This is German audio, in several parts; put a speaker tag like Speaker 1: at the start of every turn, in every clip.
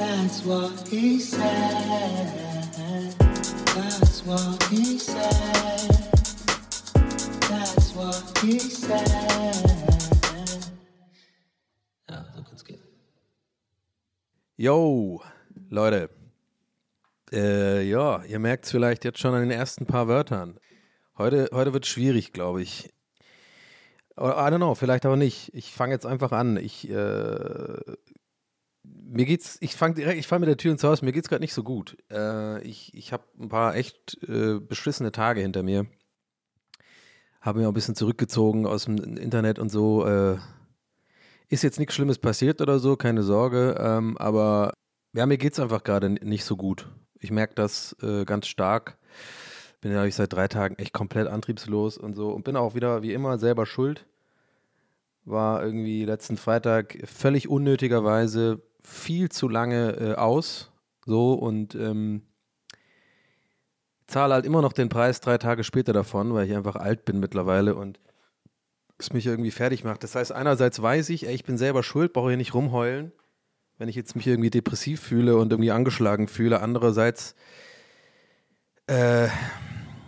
Speaker 1: That's what he said. That's what he said. That's what he said. Ja, so kann's gehen.
Speaker 2: Yo, Leute. Äh, ja, ihr merkt es vielleicht jetzt schon an den ersten paar Wörtern. Heute, heute wird schwierig, glaube ich. Or, I don't know, vielleicht aber nicht. Ich fange jetzt einfach an. Ich, äh, mir geht's, ich fange direkt, ich falle mit der Tür ins Haus, mir geht's gerade nicht so gut. Äh, ich ich habe ein paar echt äh, beschissene Tage hinter mir. Habe mir auch ein bisschen zurückgezogen aus dem Internet und so. Äh, ist jetzt nichts Schlimmes passiert oder so, keine Sorge. Ähm, aber ja, mir geht's einfach gerade nicht so gut. Ich merke das äh, ganz stark. Bin ja seit drei Tagen echt komplett antriebslos und so und bin auch wieder wie immer selber schuld. War irgendwie letzten Freitag völlig unnötigerweise viel zu lange äh, aus. So und ähm, zahle halt immer noch den Preis drei Tage später davon, weil ich einfach alt bin mittlerweile und es mich irgendwie fertig macht. Das heißt, einerseits weiß ich, ey, ich bin selber schuld, brauche hier nicht rumheulen, wenn ich jetzt mich irgendwie depressiv fühle und irgendwie angeschlagen fühle. Andererseits äh,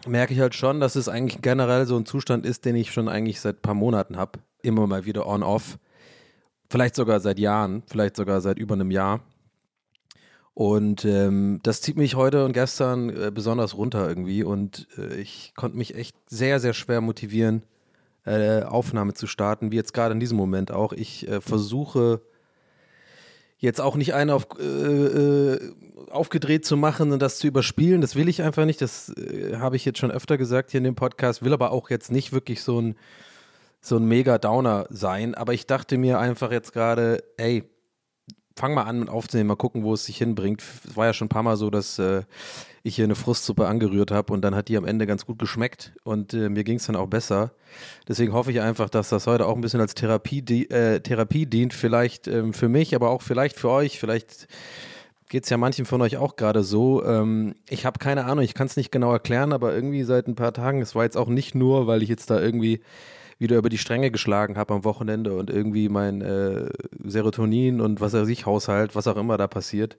Speaker 2: merke ich halt schon, dass es eigentlich generell so ein Zustand ist, den ich schon eigentlich seit ein paar Monaten habe. Immer mal wieder on-off. Vielleicht sogar seit Jahren, vielleicht sogar seit über einem Jahr. Und ähm, das zieht mich heute und gestern äh, besonders runter irgendwie. Und äh, ich konnte mich echt sehr, sehr schwer motivieren, äh, Aufnahme zu starten, wie jetzt gerade in diesem Moment auch. Ich äh, versuche jetzt auch nicht einen auf, äh, äh, aufgedreht zu machen und das zu überspielen. Das will ich einfach nicht. Das habe ich jetzt schon öfter gesagt hier in dem Podcast. Will aber auch jetzt nicht wirklich so ein, so ein mega Downer sein. Aber ich dachte mir einfach jetzt gerade, ey, fang mal an mit aufzunehmen, mal gucken, wo es sich hinbringt. Es war ja schon ein paar Mal so, dass äh, ich hier eine Frustsuppe angerührt habe und dann hat die am Ende ganz gut geschmeckt und äh, mir ging es dann auch besser. Deswegen hoffe ich einfach, dass das heute auch ein bisschen als Therapie, di äh, Therapie dient, vielleicht ähm, für mich, aber auch vielleicht für euch. Vielleicht geht es ja manchen von euch auch gerade so. Ähm, ich habe keine Ahnung, ich kann es nicht genau erklären, aber irgendwie seit ein paar Tagen, es war jetzt auch nicht nur, weil ich jetzt da irgendwie wieder über die Stränge geschlagen habe am Wochenende und irgendwie mein äh, Serotonin und was er sich Haushalt, was auch immer da passiert,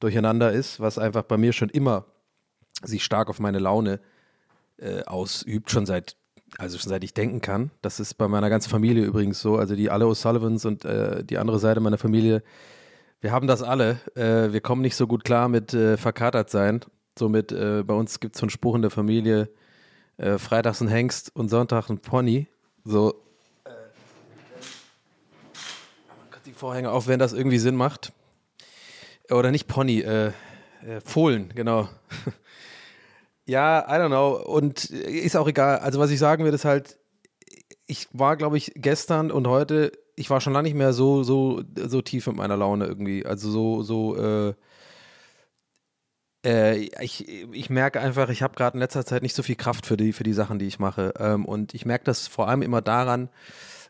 Speaker 2: durcheinander ist, was einfach bei mir schon immer sich stark auf meine Laune äh, ausübt, schon seit, also schon seit ich denken kann. Das ist bei meiner ganzen Familie übrigens so. Also die alle O'Sullivans und äh, die andere Seite meiner Familie, wir haben das alle. Äh, wir kommen nicht so gut klar mit äh, verkatert sein. Somit, äh, bei uns gibt es so einen Spruch in der Familie, äh, freitags ein Hengst und Sonntag ein Pony. So, äh, die Vorhänge auf, wenn das irgendwie Sinn macht. Oder nicht Pony, äh, äh, Fohlen, genau. ja, I don't know. Und ist auch egal. Also, was ich sagen will, ist halt, ich war, glaube ich, gestern und heute, ich war schon lange nicht mehr so, so, so tief mit meiner Laune irgendwie. Also so, so, äh, äh, ich, ich merke einfach, ich habe gerade in letzter Zeit nicht so viel Kraft für die, für die Sachen, die ich mache. Ähm, und ich merke das vor allem immer daran,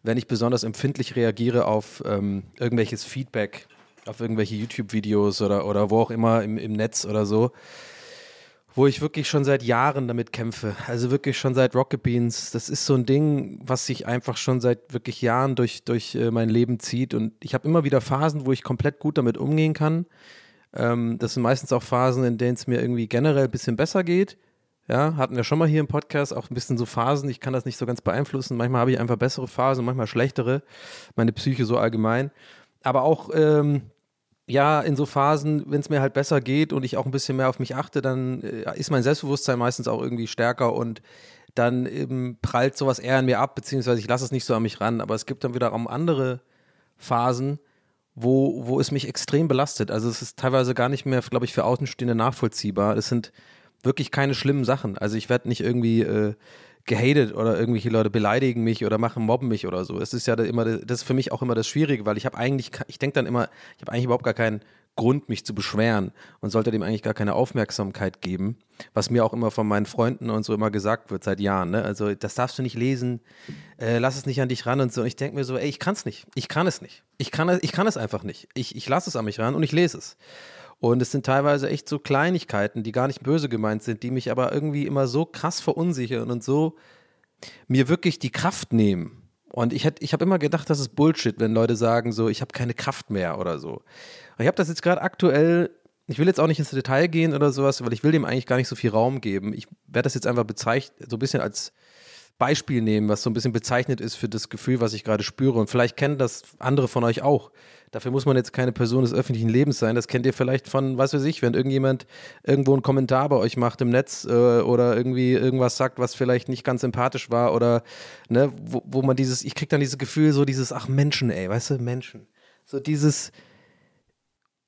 Speaker 2: wenn ich besonders empfindlich reagiere auf ähm, irgendwelches Feedback, auf irgendwelche YouTube-Videos oder, oder wo auch immer im, im Netz oder so. wo ich wirklich schon seit Jahren damit kämpfe. Also wirklich schon seit Rocket Beans. Das ist so ein Ding, was sich einfach schon seit wirklich Jahren durch, durch äh, mein Leben zieht. Und ich habe immer wieder Phasen, wo ich komplett gut damit umgehen kann. Ähm, das sind meistens auch Phasen, in denen es mir irgendwie generell ein bisschen besser geht. Ja, hatten wir schon mal hier im Podcast auch ein bisschen so Phasen. Ich kann das nicht so ganz beeinflussen. Manchmal habe ich einfach bessere Phasen, manchmal schlechtere. Meine Psyche so allgemein. Aber auch ähm, ja, in so Phasen, wenn es mir halt besser geht und ich auch ein bisschen mehr auf mich achte, dann äh, ist mein Selbstbewusstsein meistens auch irgendwie stärker und dann eben prallt sowas eher an mir ab, beziehungsweise ich lasse es nicht so an mich ran. Aber es gibt dann wiederum andere Phasen, wo, wo es mich extrem belastet. Also es ist teilweise gar nicht mehr, glaube ich, für Außenstehende nachvollziehbar. Es sind wirklich keine schlimmen Sachen. Also ich werde nicht irgendwie äh, gehatet oder irgendwelche Leute beleidigen mich oder machen mobben mich oder so. Es ist ja immer das ist für mich auch immer das Schwierige, weil ich habe eigentlich ich denke dann immer, ich habe eigentlich überhaupt gar keinen Grund, mich zu beschweren und sollte dem eigentlich gar keine Aufmerksamkeit geben, was mir auch immer von meinen Freunden und so immer gesagt wird seit Jahren. Ne? Also das darfst du nicht lesen, äh, lass es nicht an dich ran und so. Und ich denke mir so, ey, ich kann es nicht, ich kann es nicht, ich kann, ich kann es einfach nicht. Ich, ich lasse es an mich ran und ich lese es. Und es sind teilweise echt so Kleinigkeiten, die gar nicht böse gemeint sind, die mich aber irgendwie immer so krass verunsichern und so mir wirklich die Kraft nehmen. Und ich, ich habe immer gedacht, das ist Bullshit, wenn Leute sagen so, ich habe keine Kraft mehr oder so. Ich habe das jetzt gerade aktuell, ich will jetzt auch nicht ins Detail gehen oder sowas, weil ich will dem eigentlich gar nicht so viel Raum geben. Ich werde das jetzt einfach bezeichnet, so ein bisschen als Beispiel nehmen, was so ein bisschen bezeichnet ist für das Gefühl, was ich gerade spüre. Und vielleicht kennen das andere von euch auch. Dafür muss man jetzt keine Person des öffentlichen Lebens sein. Das kennt ihr vielleicht von, was weiß ich, wenn irgendjemand irgendwo einen Kommentar bei euch macht im Netz äh, oder irgendwie irgendwas sagt, was vielleicht nicht ganz sympathisch war oder, ne, wo, wo man dieses, ich krieg dann dieses Gefühl, so dieses, ach Menschen, ey, weißt du, Menschen. So dieses,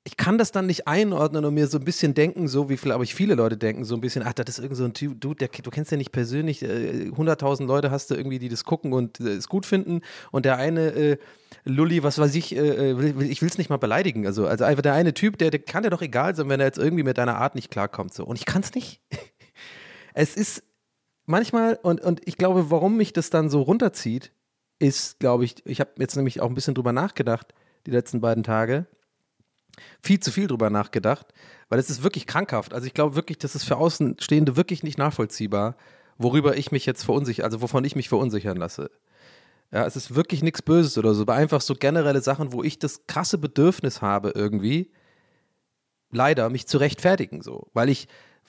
Speaker 2: ich kann das dann nicht einordnen und mir so ein bisschen denken, so wie glaube ich viele Leute denken, so ein bisschen, ach, das ist irgend so ein Typ, du, der, du kennst ja nicht persönlich, äh, 100.000 Leute hast du irgendwie, die das gucken und äh, es gut finden. Und der eine äh, Lulli, was weiß ich, äh, ich will es nicht mal beleidigen, also, also einfach der eine Typ, der, der kann dir doch egal sein, wenn er jetzt irgendwie mit deiner Art nicht klarkommt, so. Und ich kann es nicht. es ist manchmal und, und ich glaube, warum mich das dann so runterzieht, ist, glaube ich, ich habe jetzt nämlich auch ein bisschen drüber nachgedacht, die letzten beiden Tage, viel zu viel drüber nachgedacht, weil es ist wirklich krankhaft. Also ich glaube wirklich, das ist für Außenstehende wirklich nicht nachvollziehbar, worüber ich mich jetzt verunsichern, also wovon ich mich verunsichern lasse. Ja, es ist wirklich nichts Böses oder so, aber einfach so generelle Sachen, wo ich das krasse Bedürfnis habe irgendwie, leider mich zu rechtfertigen so, weil ich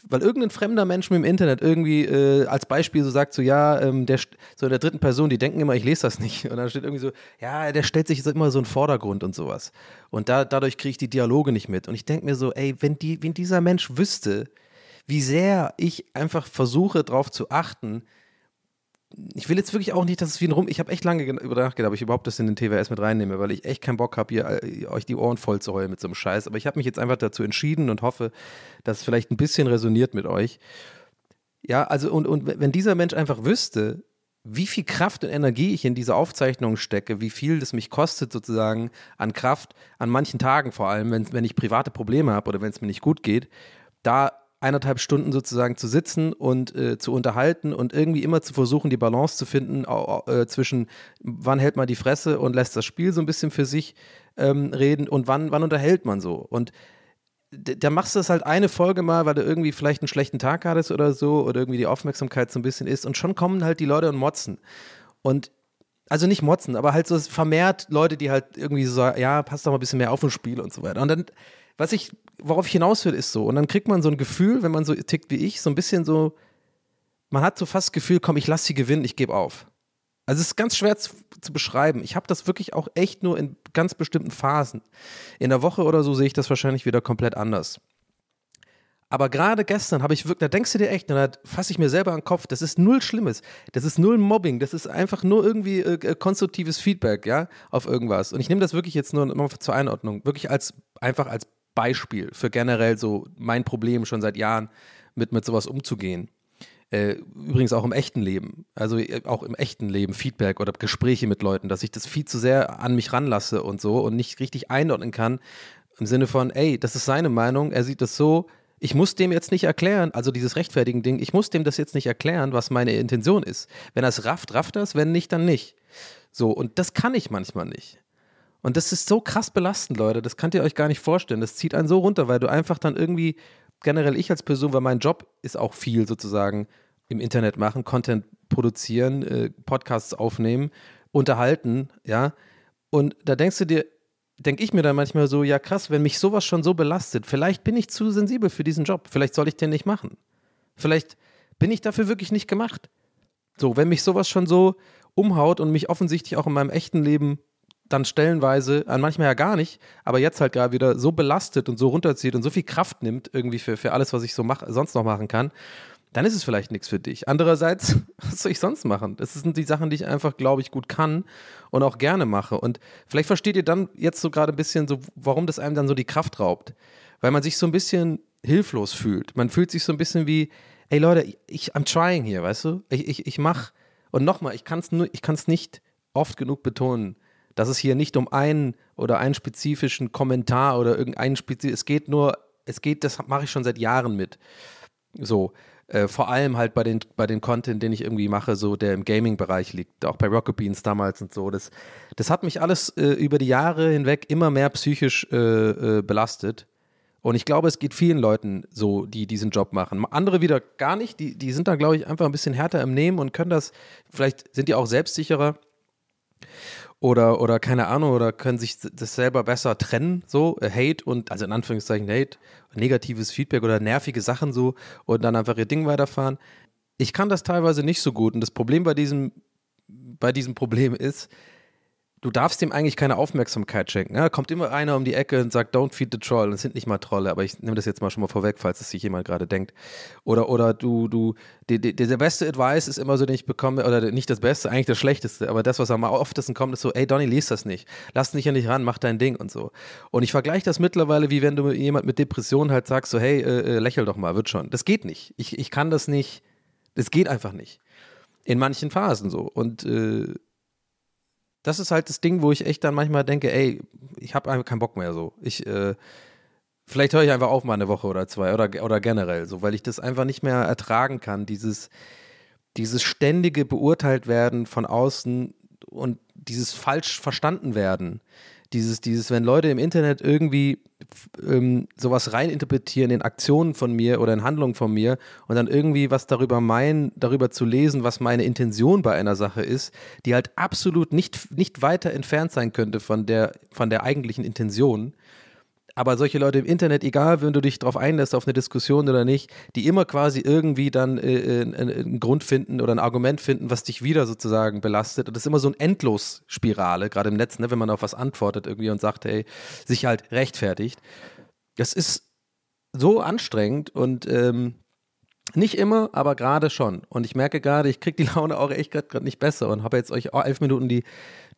Speaker 2: weil irgendein fremder Mensch mir im Internet irgendwie äh, als Beispiel so sagt, so ja, ähm, der, so in der dritten Person, die denken immer, ich lese das nicht. Und dann steht irgendwie so, ja, der stellt sich immer so in Vordergrund und sowas. Und da, dadurch kriege ich die Dialoge nicht mit. Und ich denke mir so, ey, wenn, die, wenn dieser Mensch wüsste, wie sehr ich einfach versuche, darauf zu achten, ich will jetzt wirklich auch nicht, dass es wie ein Rum. Ich habe echt lange über nachgedacht, ob ich überhaupt das in den TWS mit reinnehme, weil ich echt keinen Bock habe, hier äh, euch die Ohren voll zu heulen mit so einem Scheiß. Aber ich habe mich jetzt einfach dazu entschieden und hoffe, dass es vielleicht ein bisschen resoniert mit euch. Ja, also und, und wenn dieser Mensch einfach wüsste, wie viel Kraft und Energie ich in diese Aufzeichnungen stecke, wie viel das mich kostet sozusagen an Kraft, an manchen Tagen vor allem, wenn, wenn ich private Probleme habe oder wenn es mir nicht gut geht, da eineinhalb Stunden sozusagen zu sitzen und äh, zu unterhalten und irgendwie immer zu versuchen, die Balance zu finden äh, zwischen wann hält man die Fresse und lässt das Spiel so ein bisschen für sich ähm, reden und wann, wann unterhält man so. Und da machst du es halt eine Folge mal, weil du irgendwie vielleicht einen schlechten Tag hattest oder so oder irgendwie die Aufmerksamkeit so ein bisschen ist und schon kommen halt die Leute und motzen. Und also nicht motzen, aber halt so vermehrt Leute, die halt irgendwie so, ja, passt doch mal ein bisschen mehr auf ein Spiel und so weiter. Und dann was ich, worauf ich hinaus will, ist so, und dann kriegt man so ein Gefühl, wenn man so tickt wie ich, so ein bisschen so, man hat so fast das Gefühl, komm, ich lasse sie gewinnen, ich gebe auf. Also es ist ganz schwer zu, zu beschreiben. Ich habe das wirklich auch echt nur in ganz bestimmten Phasen. In der Woche oder so sehe ich das wahrscheinlich wieder komplett anders. Aber gerade gestern habe ich wirklich, da denkst du dir echt, da fasse ich mir selber an den Kopf, das ist null Schlimmes. Das ist null Mobbing, das ist einfach nur irgendwie äh, äh konstruktives Feedback, ja, auf irgendwas. Und ich nehme das wirklich jetzt nur zur Einordnung, wirklich als, einfach als Beispiel für generell so mein Problem schon seit Jahren mit, mit sowas umzugehen. Äh, übrigens auch im echten Leben, also äh, auch im echten Leben Feedback oder Gespräche mit Leuten, dass ich das viel zu sehr an mich ranlasse und so und nicht richtig einordnen kann im Sinne von, ey, das ist seine Meinung, er sieht das so, ich muss dem jetzt nicht erklären, also dieses rechtfertigen Ding, ich muss dem das jetzt nicht erklären, was meine Intention ist. Wenn er es rafft, rafft er es, wenn nicht, dann nicht. So, und das kann ich manchmal nicht. Und das ist so krass belastend, Leute. Das könnt ihr euch gar nicht vorstellen. Das zieht einen so runter, weil du einfach dann irgendwie generell ich als Person, weil mein Job ist auch viel sozusagen im Internet machen, Content produzieren, äh, Podcasts aufnehmen, unterhalten, ja. Und da denkst du dir, denke ich mir dann manchmal so, ja krass, wenn mich sowas schon so belastet, vielleicht bin ich zu sensibel für diesen Job, vielleicht soll ich den nicht machen. Vielleicht bin ich dafür wirklich nicht gemacht. So, wenn mich sowas schon so umhaut und mich offensichtlich auch in meinem echten Leben dann stellenweise, an manchmal ja gar nicht, aber jetzt halt gerade wieder so belastet und so runterzieht und so viel Kraft nimmt irgendwie für, für alles, was ich so mach, sonst noch machen kann, dann ist es vielleicht nichts für dich. Andererseits, was soll ich sonst machen? Das sind die Sachen, die ich einfach, glaube ich, gut kann und auch gerne mache. Und vielleicht versteht ihr dann jetzt so gerade ein bisschen so, warum das einem dann so die Kraft raubt. Weil man sich so ein bisschen hilflos fühlt. Man fühlt sich so ein bisschen wie, ey Leute, ich, I'm trying hier, weißt du? Ich, ich, ich mach, und nochmal, ich kann es ich kann's nicht oft genug betonen, dass es hier nicht um einen oder einen spezifischen Kommentar oder irgendeinen spezifischen, es geht nur, es geht, das mache ich schon seit Jahren mit. So, äh, vor allem halt bei den, bei den Content, den ich irgendwie mache, so der im Gaming-Bereich liegt, auch bei Rocket Beans damals und so. Das, das hat mich alles äh, über die Jahre hinweg immer mehr psychisch äh, äh, belastet. Und ich glaube, es geht vielen Leuten so, die diesen Job machen. Andere wieder gar nicht, die, die sind da, glaube ich, einfach ein bisschen härter im Nehmen und können das, vielleicht sind die auch selbstsicherer oder, oder keine Ahnung, oder können sich das selber besser trennen, so, äh, Hate und, also in Anführungszeichen Hate, negatives Feedback oder nervige Sachen so und dann einfach ihr Ding weiterfahren. Ich kann das teilweise nicht so gut und das Problem bei diesem, bei diesem Problem ist, du darfst dem eigentlich keine Aufmerksamkeit schenken. Ja, kommt immer einer um die Ecke und sagt, don't feed the troll. Das sind nicht mal Trolle, aber ich nehme das jetzt mal schon mal vorweg, falls es sich jemand gerade denkt. Oder, oder du, du, die, die, der beste Advice ist immer so, den ich bekomme, oder nicht das Beste, eigentlich das Schlechteste, aber das, was am oftesten kommt, ist so, ey Donny, lies das nicht. Lass dich ja nicht ran, mach dein Ding und so. Und ich vergleiche das mittlerweile, wie wenn du jemand mit Depression halt sagst, so, hey, äh, äh, lächel doch mal, wird schon. Das geht nicht. Ich, ich kann das nicht. Das geht einfach nicht. In manchen Phasen so. Und äh, das ist halt das Ding, wo ich echt dann manchmal denke, ey, ich habe einfach keinen Bock mehr so. Ich, äh, vielleicht höre ich einfach auf mal eine Woche oder zwei oder, oder generell so, weil ich das einfach nicht mehr ertragen kann, dieses, dieses ständige beurteilt werden von außen und dieses falsch verstanden werden. Dieses, dieses, wenn Leute im Internet irgendwie ähm, sowas reininterpretieren in Aktionen von mir oder in Handlungen von mir und dann irgendwie was darüber meinen, darüber zu lesen, was meine Intention bei einer Sache ist, die halt absolut nicht, nicht weiter entfernt sein könnte von der, von der eigentlichen Intention, aber solche Leute im Internet, egal, wenn du dich darauf einlässt, auf eine Diskussion oder nicht, die immer quasi irgendwie dann äh, äh einen Grund finden oder ein Argument finden, was dich wieder sozusagen belastet. Und das ist immer so eine Endlosspirale, gerade im Netz, ne, wenn man auf was antwortet irgendwie und sagt, hey, sich halt rechtfertigt. Das ist so anstrengend und ähm, nicht immer, aber gerade schon. Und ich merke gerade, ich kriege die Laune auch echt gerade nicht besser und habe jetzt euch elf Minuten die,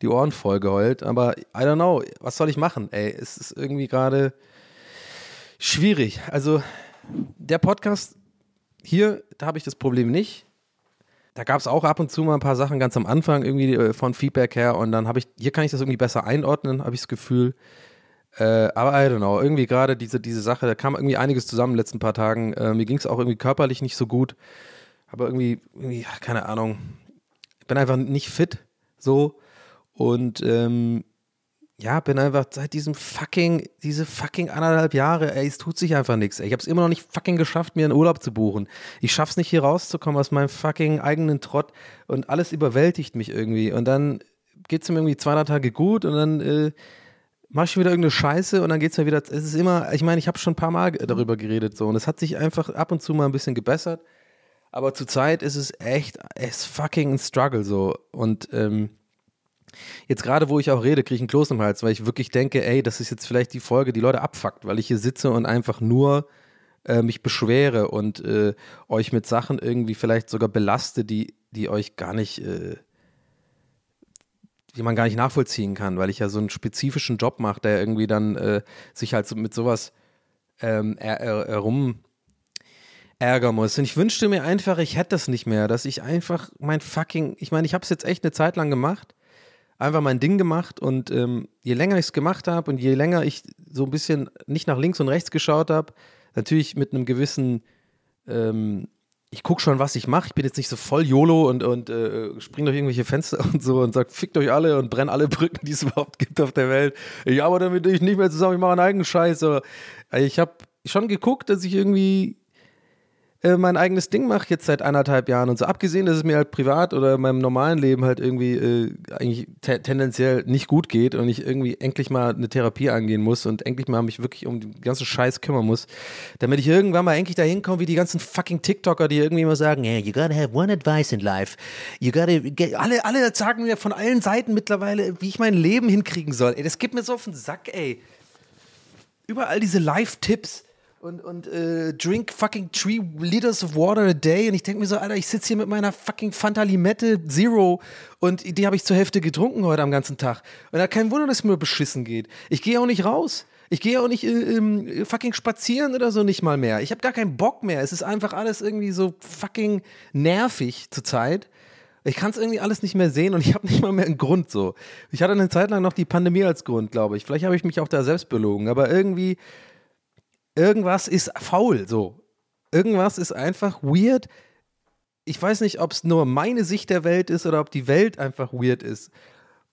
Speaker 2: die Ohren voll geheult. Aber I don't know, was soll ich machen? Ey, es ist irgendwie gerade schwierig. Also der Podcast hier, da habe ich das Problem nicht. Da gab es auch ab und zu mal ein paar Sachen ganz am Anfang irgendwie äh, von Feedback her und dann habe ich, hier kann ich das irgendwie besser einordnen, habe ich das Gefühl. Äh, aber I don't know, irgendwie gerade diese, diese Sache, da kam irgendwie einiges zusammen in den letzten paar Tagen. Äh, mir ging es auch irgendwie körperlich nicht so gut. Aber irgendwie, irgendwie, keine Ahnung. Ich bin einfach nicht fit so. Und ähm, ja, bin einfach seit diesem fucking, diese fucking anderthalb Jahre, ey, es tut sich einfach nichts. Ich habe es immer noch nicht fucking geschafft, mir einen Urlaub zu buchen. Ich schaff's nicht hier rauszukommen aus meinem fucking eigenen Trott und alles überwältigt mich irgendwie. Und dann geht's mir irgendwie zwei, drei Tage gut und dann äh, mach ich wieder irgendeine Scheiße und dann geht's mir wieder. Es ist immer, ich meine, ich habe schon ein paar Mal darüber geredet so und es hat sich einfach ab und zu mal ein bisschen gebessert. Aber zurzeit ist es echt, es fucking ein Struggle so. Und ähm, jetzt gerade, wo ich auch rede, kriege ich einen Kloß im Hals, weil ich wirklich denke, ey, das ist jetzt vielleicht die Folge, die Leute abfuckt, weil ich hier sitze und einfach nur äh, mich beschwere und äh, euch mit Sachen irgendwie vielleicht sogar belaste, die, die euch gar nicht. Äh, die man gar nicht nachvollziehen kann, weil ich ja so einen spezifischen Job mache, der irgendwie dann äh, sich halt so mit sowas ähm, er, er, herum ärgern muss. Und ich wünschte mir einfach, ich hätte das nicht mehr, dass ich einfach mein fucking, ich meine, ich habe es jetzt echt eine Zeit lang gemacht, einfach mein Ding gemacht und ähm, je länger ich es gemacht habe und je länger ich so ein bisschen nicht nach links und rechts geschaut habe, natürlich mit einem gewissen ähm, ich gucke schon, was ich mache. Ich bin jetzt nicht so voll YOLO und, und äh, spring durch irgendwelche Fenster und so und sag, fickt euch alle und brenn alle Brücken, die es überhaupt gibt auf der Welt. Ich arbeite mit euch nicht mehr zusammen, ich mache einen eigenen Scheiß. Aber ich habe schon geguckt, dass ich irgendwie äh, mein eigenes Ding mache jetzt seit anderthalb Jahren und so. Abgesehen, dass es mir halt privat oder in meinem normalen Leben halt irgendwie äh, eigentlich te tendenziell nicht gut geht und ich irgendwie endlich mal eine Therapie angehen muss und endlich mal mich wirklich um den ganzen Scheiß kümmern muss, damit ich irgendwann mal endlich dahin komme, wie die ganzen fucking TikToker, die irgendwie immer sagen, yeah, you gotta have one advice in life. You gotta get, alle, alle sagen mir von allen Seiten mittlerweile, wie ich mein Leben hinkriegen soll. Ey, das geht mir so auf den Sack, ey. Überall diese Live-Tipps und, und äh, drink fucking three liters of water a day. Und ich denke mir so, Alter, ich sitze hier mit meiner fucking Fanta Limette Zero und die habe ich zur Hälfte getrunken heute am ganzen Tag. Und da kein Wunder, dass es mir beschissen geht. Ich gehe auch nicht raus. Ich gehe auch nicht äh, fucking spazieren oder so nicht mal mehr. Ich habe gar keinen Bock mehr. Es ist einfach alles irgendwie so fucking nervig zurzeit. Ich kann es irgendwie alles nicht mehr sehen und ich habe nicht mal mehr einen Grund so. Ich hatte eine Zeit lang noch die Pandemie als Grund, glaube ich. Vielleicht habe ich mich auch da selbst belogen, aber irgendwie irgendwas ist faul so. Irgendwas ist einfach weird. Ich weiß nicht, ob es nur meine Sicht der Welt ist oder ob die Welt einfach weird ist.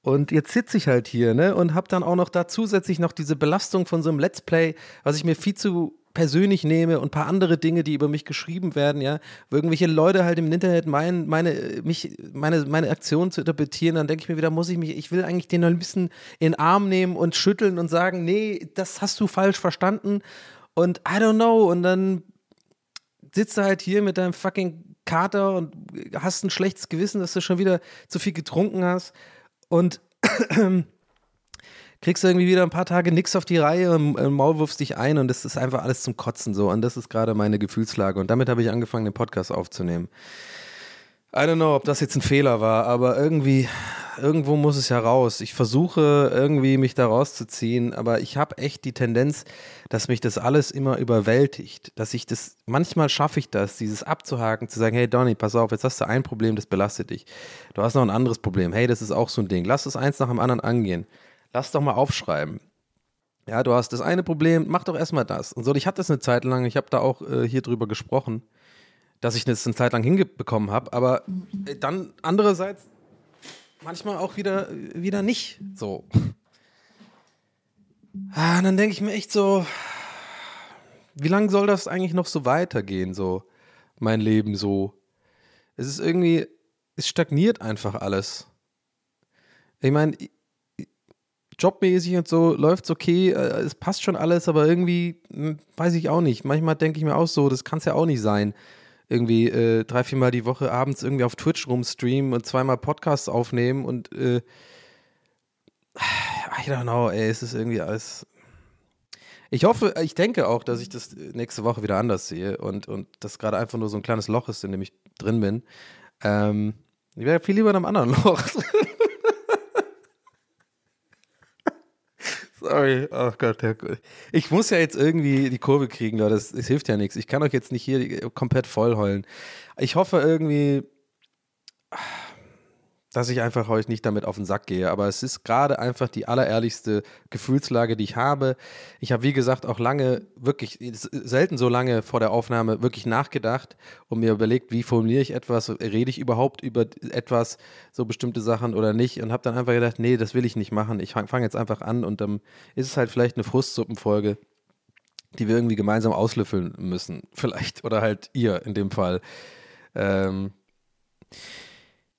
Speaker 2: Und jetzt sitze ich halt hier, ne, und habe dann auch noch da zusätzlich noch diese Belastung von so einem Let's Play, was ich mir viel zu persönlich nehme und ein paar andere Dinge, die über mich geschrieben werden, ja, wo irgendwelche Leute halt im Internet meinen, meine, mich, meine, meine Aktion zu interpretieren, dann denke ich mir wieder, muss ich mich, ich will eigentlich den ein bisschen in den Arm nehmen und schütteln und sagen, nee, das hast du falsch verstanden und I don't know. Und dann sitzt du halt hier mit deinem fucking Kater und hast ein schlechtes Gewissen, dass du schon wieder zu viel getrunken hast. Und kriegst du irgendwie wieder ein paar Tage nichts auf die Reihe und im Maul wirfst dich ein und das ist einfach alles zum Kotzen so. Und das ist gerade meine Gefühlslage. Und damit habe ich angefangen, den Podcast aufzunehmen. I don't know, ob das jetzt ein Fehler war, aber irgendwie, irgendwo muss es ja raus. Ich versuche irgendwie mich da rauszuziehen, aber ich habe echt die Tendenz, dass mich das alles immer überwältigt. Dass ich das, manchmal schaffe ich das, dieses abzuhaken, zu sagen, hey Donny, pass auf, jetzt hast du ein Problem, das belastet dich. Du hast noch ein anderes Problem. Hey, das ist auch so ein Ding. Lass es eins nach dem anderen angehen. Lass doch mal aufschreiben. Ja, du hast das eine Problem, mach doch erstmal das. Und so, ich hatte das eine Zeit lang, ich habe da auch äh, hier drüber gesprochen dass ich das eine Zeit lang hinbekommen habe, aber äh, dann andererseits manchmal auch wieder, wieder nicht so. Ah, dann denke ich mir echt so, wie lange soll das eigentlich noch so weitergehen, so mein Leben so? Es ist irgendwie, es stagniert einfach alles. Ich meine, jobmäßig und so läuft es okay, äh, es passt schon alles, aber irgendwie hm, weiß ich auch nicht. Manchmal denke ich mir auch so, das kann es ja auch nicht sein irgendwie äh, drei, viermal die Woche abends irgendwie auf Twitch rumstreamen und zweimal Podcasts aufnehmen und äh, I don't know, ey, es ist irgendwie alles. Ich hoffe, ich denke auch, dass ich das nächste Woche wieder anders sehe und, und das gerade einfach nur so ein kleines Loch ist, in dem ich drin bin. Ähm, ich wäre viel lieber in einem anderen Loch. Sorry, oh Gott, ich muss ja jetzt irgendwie die Kurve kriegen, Leute. Das, das hilft ja nichts. Ich kann euch jetzt nicht hier komplett voll heulen. Ich hoffe irgendwie, dass ich einfach euch nicht damit auf den Sack gehe. Aber es ist gerade einfach die allerehrlichste Gefühlslage, die ich habe. Ich habe, wie gesagt, auch lange, wirklich selten so lange vor der Aufnahme wirklich nachgedacht und mir überlegt, wie formuliere ich etwas, rede ich überhaupt über etwas, so bestimmte Sachen oder nicht. Und habe dann einfach gedacht, nee, das will ich nicht machen. Ich fange jetzt einfach an und dann ist es halt vielleicht eine Frustsuppenfolge die wir irgendwie gemeinsam auslöffeln müssen, vielleicht. Oder halt ihr in dem Fall. Ähm,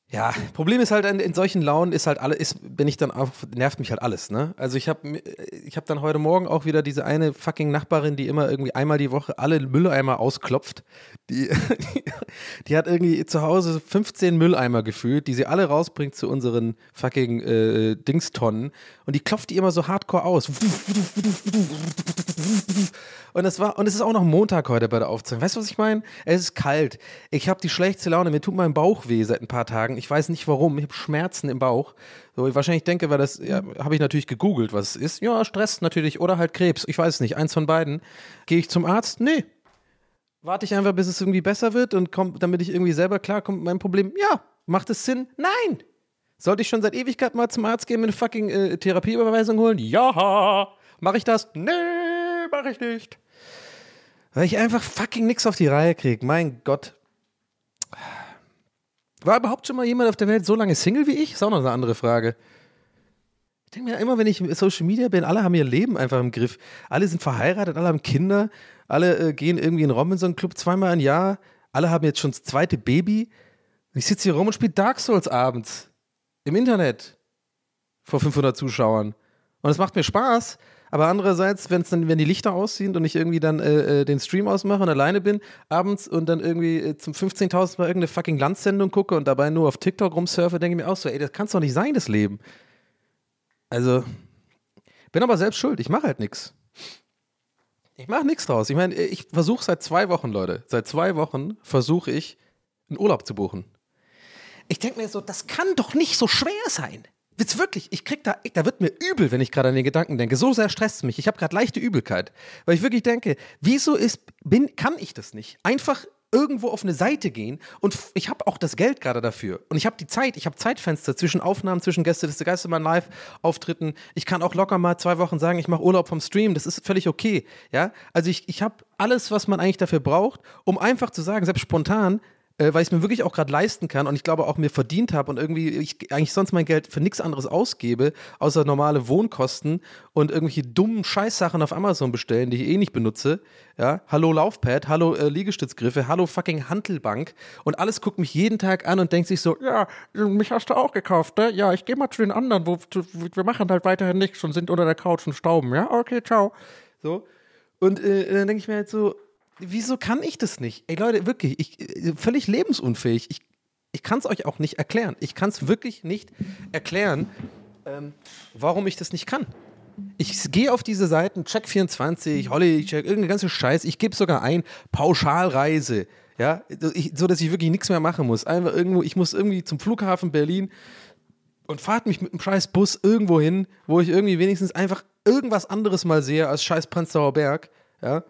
Speaker 2: ja, Problem ist halt in, in, solchen Launen ist halt alles, ist, bin ich dann auch, nervt mich halt alles, ne? Also ich habe ich hab dann heute Morgen auch wieder diese eine fucking Nachbarin, die immer irgendwie einmal die Woche alle Mülleimer ausklopft. Die, die, die hat irgendwie zu Hause 15 Mülleimer gefühlt, die sie alle rausbringt zu unseren fucking äh, Dingstonnen und die klopft die immer so hardcore aus. Und es war, und es ist auch noch Montag heute bei der Aufzeichnung. Weißt du, was ich meine? Es ist kalt. Ich habe die schlechteste Laune. Mir tut mein Bauch weh seit ein paar Tagen. Ich weiß nicht warum. Ich habe Schmerzen im Bauch. So, ich wahrscheinlich denke, weil das, ja, habe ich natürlich gegoogelt, was es ist. Ja, Stress natürlich. Oder halt Krebs. Ich weiß nicht. Eins von beiden. Gehe ich zum Arzt? Nee. Warte ich einfach, bis es irgendwie besser wird und komm, damit ich irgendwie selber klarkomme mit meinem Problem? Ja. Macht es Sinn? Nein. Sollte ich schon seit Ewigkeit mal zum Arzt gehen, mir eine fucking äh, Therapieüberweisung holen? Ja. Mache ich das? Nee, mache ich nicht. Weil ich einfach fucking nichts auf die Reihe kriege. Mein Gott. War überhaupt schon mal jemand auf der Welt so lange Single wie ich? Ist auch noch eine andere Frage. Ich denke mir immer, wenn ich in Social Media bin, alle haben ihr Leben einfach im Griff. Alle sind verheiratet, alle haben Kinder, Alle äh, gehen irgendwie in den Robinson Club zweimal im Jahr. Alle haben jetzt schon das zweite Baby. Und ich sitze hier rum und spiele Dark Souls abends. Im Internet. Vor 500 Zuschauern. Und es macht mir Spaß. Aber andererseits, wenn es dann, wenn die Lichter aus und ich irgendwie dann äh, äh, den Stream ausmache und alleine bin abends und dann irgendwie äh, zum 15.000 Mal irgendeine fucking Landsendung gucke und dabei nur auf TikTok rumsurfe, denke ich mir auch so, ey, das kann doch nicht sein, das Leben. Also, bin aber selbst schuld. Ich mache halt nichts. Ich mache nichts draus. Ich meine, ich versuche seit zwei Wochen, Leute, seit zwei Wochen versuche ich, einen Urlaub zu buchen. Ich denke mir so, das kann doch nicht so schwer sein. Jetzt wirklich, ich krieg da, da wird mir übel, wenn ich gerade an den Gedanken denke. So sehr stresst es mich. Ich habe gerade leichte Übelkeit, weil ich wirklich denke, wieso ist, bin, kann ich das nicht? Einfach irgendwo auf eine Seite gehen und ich habe auch das Geld gerade dafür und ich habe die Zeit, ich habe Zeitfenster zwischen Aufnahmen, zwischen Gäste des Geistermann Live Auftritten. Ich kann auch locker mal zwei Wochen sagen, ich mache Urlaub vom Stream, das ist völlig okay, ja? Also ich, ich habe alles, was man eigentlich dafür braucht, um einfach zu sagen, selbst spontan, äh, weil ich es mir wirklich auch gerade leisten kann und ich glaube auch mir verdient habe und irgendwie ich eigentlich sonst mein Geld für nichts anderes ausgebe, außer normale Wohnkosten und irgendwelche dummen Scheißsachen auf Amazon bestellen, die ich eh nicht benutze. Ja, hallo Laufpad, hallo äh, Liegestützgriffe, hallo fucking Hantelbank und alles guckt mich jeden Tag an und denkt sich so, ja, mich hast du auch gekauft, ne? Ja, ich gehe mal zu den anderen, wo, wir machen halt weiterhin nichts und sind unter der Couch und stauben, ja? Okay, ciao. So. Und äh, dann denke ich mir halt so, wieso kann ich das nicht? Ey Leute, wirklich, ich äh, völlig lebensunfähig. Ich, ich kann es euch auch nicht erklären. Ich kann es wirklich nicht erklären, ähm, warum ich das nicht kann. Ich gehe auf diese Seiten, Check24, Holly, Check, irgendeine ganze Scheiß. Ich gebe sogar ein, Pauschalreise. Ja, ich, so dass ich wirklich nichts mehr machen muss. Einfach irgendwo, ich muss irgendwie zum Flughafen Berlin und fahrt mich mit einem scheiß Bus irgendwo hin, wo ich irgendwie wenigstens einfach irgendwas anderes mal sehe als scheiß Prenzlauer Berg. Ja,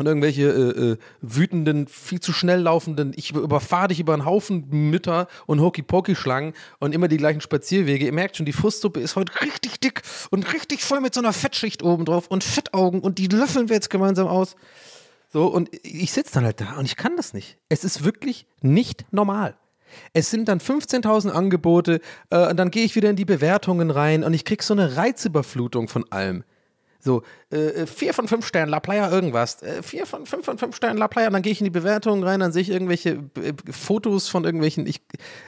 Speaker 2: und irgendwelche äh, äh, wütenden, viel zu schnell laufenden, ich überfahre dich über einen Haufen Mütter und Hokey-Pokey-Schlangen und immer die gleichen Spazierwege. Ihr merkt schon, die Frustsuppe ist heute richtig dick und richtig voll mit so einer Fettschicht oben drauf und Fettaugen und die löffeln wir jetzt gemeinsam aus. So, und ich sitze dann halt da und ich kann das nicht. Es ist wirklich nicht normal. Es sind dann 15.000 Angebote äh, und dann gehe ich wieder in die Bewertungen rein und ich kriege so eine Reizüberflutung von allem. So, äh, vier von fünf Sternen, La Playa irgendwas. Äh, vier von fünf von fünf Sternen, La Playa. Dann gehe ich in die Bewertungen rein, dann sehe ich irgendwelche äh, Fotos von irgendwelchen ich,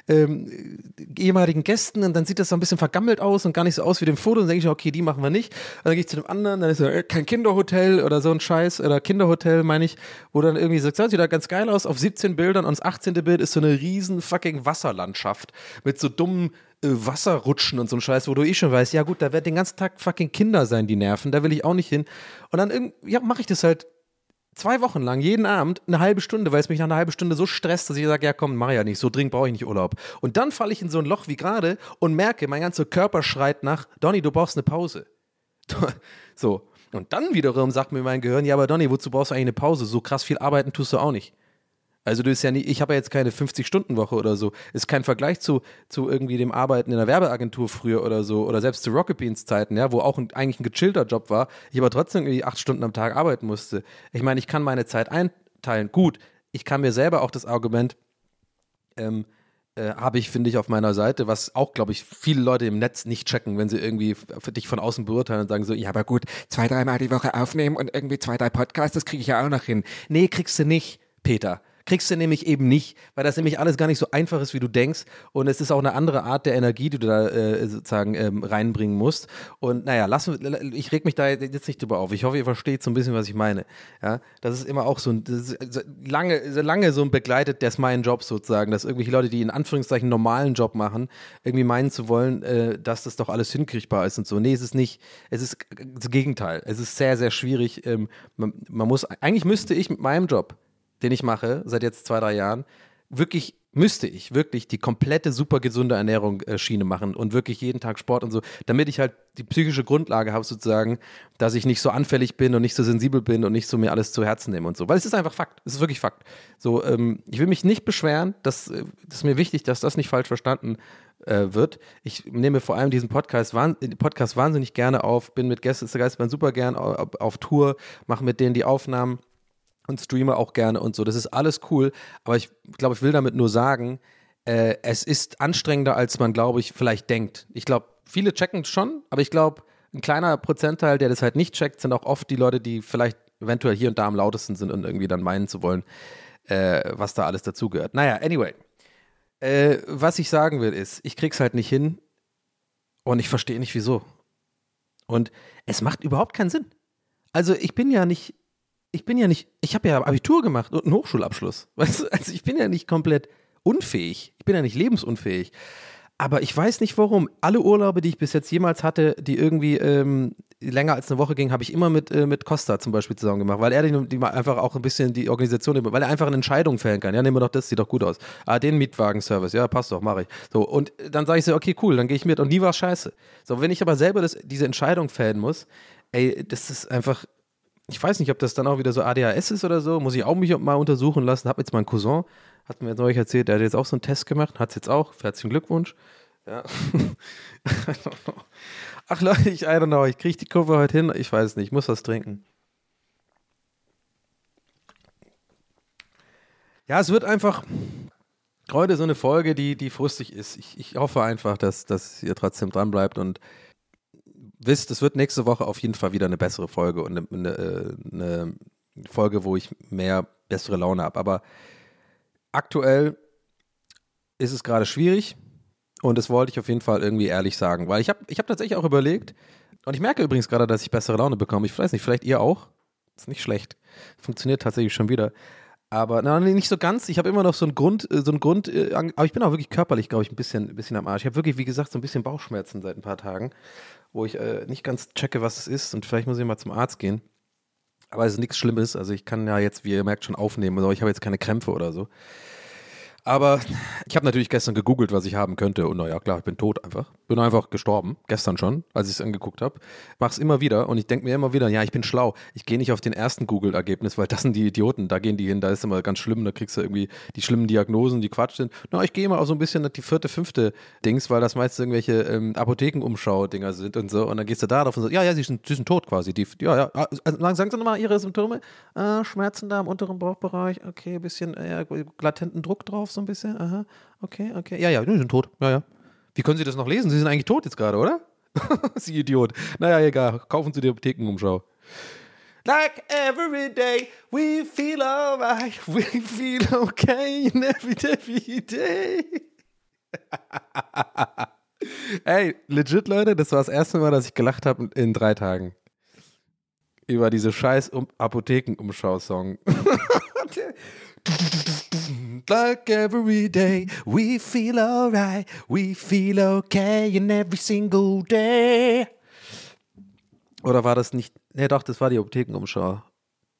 Speaker 2: ähm, ehemaligen Gästen und dann sieht das so ein bisschen vergammelt aus und gar nicht so aus wie dem Foto. Und dann denke ich, okay, die machen wir nicht. Und dann gehe ich zu dem anderen, dann ist so, äh, kein Kinderhotel oder so ein Scheiß, oder Kinderhotel, meine ich, wo dann irgendwie so, das sieht da ganz geil aus. Auf 17 Bildern und das 18. Bild ist so eine riesen fucking Wasserlandschaft mit so dummen äh, Wasserrutschen und so ein Scheiß, wo du eh schon weißt, ja gut, da werden den ganzen Tag fucking Kinder sein, die nerven, da will ich auch nicht hin. Und dann ja, mache ich das halt zwei Wochen lang, jeden Abend, eine halbe Stunde, weil es mich nach einer halben Stunde so stresst, dass ich sage, ja komm, mach ja nicht, so dringend brauche ich nicht Urlaub. Und dann falle ich in so ein Loch wie gerade und merke, mein ganzer Körper schreit nach, Donny, du brauchst eine Pause. so. Und dann wiederum sagt mir mein Gehirn, ja, aber Donny, wozu brauchst du eigentlich eine Pause? So krass viel arbeiten tust du auch nicht. Also du bist ja nicht, ich habe ja jetzt keine 50-Stunden-Woche oder so. Ist kein Vergleich zu, zu irgendwie dem Arbeiten in der Werbeagentur früher oder so oder selbst zu Rocket Beans Zeiten, ja, wo auch ein, eigentlich ein gechillter Job war, ich aber trotzdem irgendwie acht Stunden am Tag arbeiten musste. Ich meine, ich kann meine Zeit einteilen. Gut, ich kann mir selber auch das Argument, ähm, äh, habe ich, finde ich, auf meiner Seite, was auch, glaube ich, viele Leute im Netz nicht checken, wenn sie irgendwie dich von außen beurteilen und sagen so, ja, aber gut, zwei, dreimal die Woche aufnehmen und irgendwie zwei, drei Podcasts, das kriege ich ja auch noch hin. Nee, kriegst du nicht, Peter. Kriegst du nämlich eben nicht, weil das nämlich alles gar nicht so einfach ist, wie du denkst. Und es ist auch eine andere Art der Energie, die du da äh, sozusagen ähm, reinbringen musst. Und naja, lass, ich reg mich da jetzt nicht drüber auf. Ich hoffe, ihr versteht so ein bisschen, was ich meine. Ja, das ist immer auch so ein, lange, lange so ein begleitet, der ist mein Job sozusagen, dass irgendwelche Leute, die in Anführungszeichen normalen Job machen, irgendwie meinen zu wollen, äh, dass das doch alles hinkriegbar ist und so. Nee, es ist nicht. Es ist das Gegenteil. Es ist sehr, sehr schwierig. Ähm, man, man muss, eigentlich müsste ich mit meinem Job den ich mache, seit jetzt zwei, drei Jahren, wirklich müsste ich wirklich die komplette super gesunde Ernährung äh, Schiene machen und wirklich jeden Tag Sport und so, damit ich halt die psychische Grundlage habe sozusagen, dass ich nicht so anfällig bin und nicht so sensibel bin und nicht so mir alles zu Herzen nehme und so, weil es ist einfach Fakt, es ist wirklich Fakt. So, ähm, ich will mich nicht beschweren, das, äh, das ist mir wichtig, dass das nicht falsch verstanden äh, wird. Ich nehme vor allem diesen Podcast, Podcast wahnsinnig gerne auf, bin mit Gästen der Geistbahn super gern auf, auf Tour, mache mit denen die Aufnahmen und streame auch gerne und so. Das ist alles cool, aber ich glaube, ich will damit nur sagen, äh, es ist anstrengender, als man, glaube ich, vielleicht denkt. Ich glaube, viele checken es schon, aber ich glaube, ein kleiner Prozentteil, der das halt nicht checkt, sind auch oft die Leute, die vielleicht eventuell hier und da am lautesten sind und irgendwie dann meinen zu wollen, äh, was da alles dazugehört. Naja, anyway. Äh, was ich sagen will ist, ich krieg's halt nicht hin und ich verstehe nicht wieso. Und es macht überhaupt keinen Sinn. Also ich bin ja nicht, ich bin ja nicht, ich habe ja Abitur gemacht und einen Hochschulabschluss. Weißt du, also ich bin ja nicht komplett unfähig. Ich bin ja nicht lebensunfähig. Aber ich weiß nicht warum. Alle Urlaube, die ich bis jetzt jemals hatte, die irgendwie ähm, länger als eine Woche gingen, habe ich immer mit, äh, mit Costa zum Beispiel zusammen gemacht, weil er die, die einfach auch ein bisschen die Organisation, weil er einfach eine Entscheidung fällen kann. Ja, nehmen wir doch das, sieht doch gut aus. Ah, den Mietwagenservice, ja, passt doch, mache ich. So, und dann sage ich so, okay, cool, dann gehe ich mit. Und nie war scheiße. So, wenn ich aber selber das, diese Entscheidung fällen muss, ey, das ist einfach, ich weiß nicht, ob das dann auch wieder so ADHS ist oder so, muss ich auch mich mal untersuchen lassen. Hab jetzt meinen Cousin, hat mir jetzt neulich erzählt, der hat jetzt auch so einen Test gemacht, hat es jetzt auch. Herzlichen Glückwunsch. Ja. Ach Leute, ich, I don't know, ich kriege die Kurve heute hin, ich weiß nicht, ich muss was trinken. Ja, es wird einfach heute so eine Folge, die, die frustig ist. Ich, ich hoffe einfach, dass, dass ihr trotzdem dran bleibt und wisst, es wird nächste Woche auf jeden Fall wieder eine bessere Folge und eine, eine, eine Folge, wo ich mehr bessere Laune habe. Aber aktuell ist es gerade schwierig und das wollte ich auf jeden Fall irgendwie ehrlich sagen, weil ich habe ich hab tatsächlich auch überlegt und ich merke übrigens gerade, dass ich bessere Laune bekomme. Ich weiß nicht, vielleicht ihr auch. Ist nicht schlecht. Funktioniert tatsächlich schon wieder. Aber na, nicht so ganz. Ich habe immer noch so einen Grund, äh, so einen Grund, äh, aber ich bin auch wirklich körperlich, glaube ich, ein bisschen, ein bisschen am Arsch. Ich habe wirklich, wie gesagt, so ein bisschen Bauchschmerzen seit ein paar Tagen, wo ich äh, nicht ganz checke, was es ist und vielleicht muss ich mal zum Arzt gehen. Aber es ist nichts Schlimmes. Also ich kann ja jetzt, wie ihr merkt, schon aufnehmen. Aber ich habe jetzt keine Krämpfe oder so. Aber ich habe natürlich gestern gegoogelt, was ich haben könnte. Und naja, klar, ich bin tot einfach. Bin einfach gestorben. Gestern schon, als ich es angeguckt habe. Mach's immer wieder. Und ich denke mir immer wieder, ja, ich bin schlau. Ich gehe nicht auf den ersten Google-Ergebnis, weil das sind die Idioten. Da gehen die hin. Da ist immer ganz schlimm. Da kriegst du irgendwie die schlimmen Diagnosen, die Quatsch sind. Na, ich gehe immer auch so ein bisschen die vierte, fünfte Dings, weil das meist irgendwelche ähm, Apothekenumschau-Dinger sind und so. Und dann gehst du da drauf und sagst, ja, ja, sie sind, sie sind tot quasi. Die, ja, ja. Also, sagen Sie nochmal Ihre Symptome. Äh, Schmerzen da im unteren Bauchbereich. Okay, bisschen äh, latenten Druck drauf so ein bisschen. Aha, okay, okay. Ja, ja, die sind tot. Ja, ja. Wie können Sie das noch lesen? Sie sind eigentlich tot jetzt gerade, oder? Sie Idiot. Naja, egal. Kaufen Sie die Apothekenumschau. Like every day, we feel alright, we feel okay in every, every day. Ey, legit, Leute, das war das erste Mal, dass ich gelacht habe in drei Tagen. Über diese scheiß Apothekenumschau-Song. Like every day, we feel alright, we feel okay in every single day. Oder war das nicht? Ne, doch, das war die Apothekenumschau.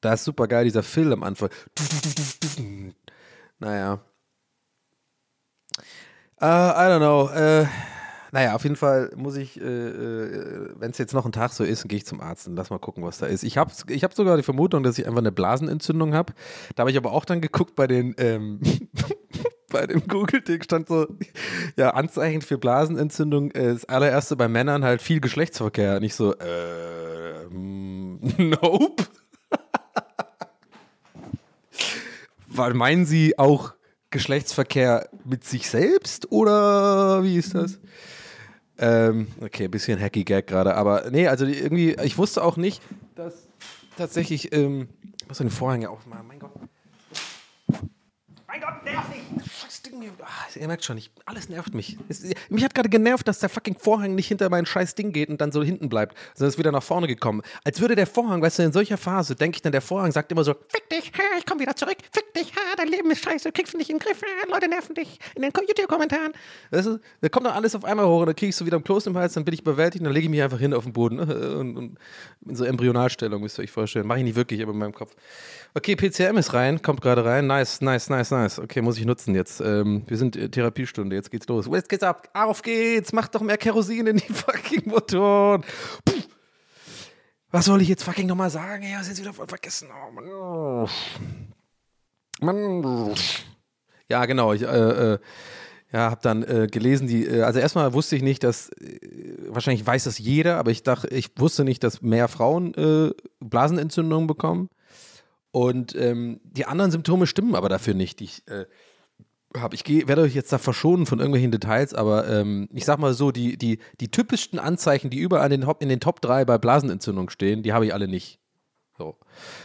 Speaker 2: Da ist super geil, dieser Film am Anfang. Naja. Uh, I don't know. Uh, naja, auf jeden Fall muss ich, äh, äh, wenn es jetzt noch ein Tag so ist, gehe ich zum Arzt und lass mal gucken, was da ist. Ich habe ich hab sogar die Vermutung, dass ich einfach eine Blasenentzündung habe. Da habe ich aber auch dann geguckt bei den, ähm, bei dem Google-Ding stand so, ja, Anzeichen für Blasenentzündung. Äh, das allererste bei Männern halt viel Geschlechtsverkehr. Nicht so, äh, nope. Weil meinen Sie auch Geschlechtsverkehr mit sich selbst oder wie ist das? Ähm, okay, ein bisschen hacky Gag gerade, aber nee, also irgendwie, ich wusste auch nicht, dass tatsächlich, ähm, ich muss den Vorhänge aufmachen, mein Gott. Mein Gott, nerv nicht! Ding. Ach, ihr merkt schon, ich, alles nervt mich. Es, mich hat gerade genervt, dass der fucking Vorhang nicht hinter mein scheiß Ding geht und dann so hinten bleibt, sondern ist wieder nach vorne gekommen. Als würde der Vorhang, weißt du, in solcher Phase, denke ich dann, der Vorhang sagt immer so, fick dich, ich komm wieder zurück, fick dich, dein Leben ist scheiße, du kriegst nicht in den Griff, Leute nerven dich in den YouTube-Kommentaren. Weißt du, da kommt dann alles auf einmal hoch und dann ich so wieder ein Kloß im Hals, dann bin ich überwältigt und dann lege ich mich einfach hin auf den Boden und, und in so Embryonalstellung, müsst ihr euch vorstellen. Mache ich nicht wirklich, aber in meinem Kopf. Okay, PCM ist rein, kommt gerade rein. Nice, nice, nice, nice. Okay, muss ich nutzen jetzt. Ähm, wir sind äh, Therapiestunde, jetzt geht's los. Jetzt geht's ab. Auf geht's. Macht doch mehr Kerosin in die fucking Motoren. Puh. Was soll ich jetzt fucking nochmal sagen? Ja, ist wieder voll vergessen. Oh, Mann. Mann. Ja, genau. Ich, äh, äh, ja, habe dann äh, gelesen, die, äh, also erstmal wusste ich nicht, dass, äh, wahrscheinlich weiß das jeder, aber ich dachte, ich wusste nicht, dass mehr Frauen äh, Blasenentzündungen bekommen. Und ähm, die anderen Symptome stimmen aber dafür nicht, ich äh, habe. Ich geh, werde euch jetzt da verschonen von irgendwelchen Details, aber ähm, ich sag mal so, die, die, die typischsten Anzeichen, die überall in den, in den Top 3 bei Blasenentzündung stehen, die habe ich alle nicht. So.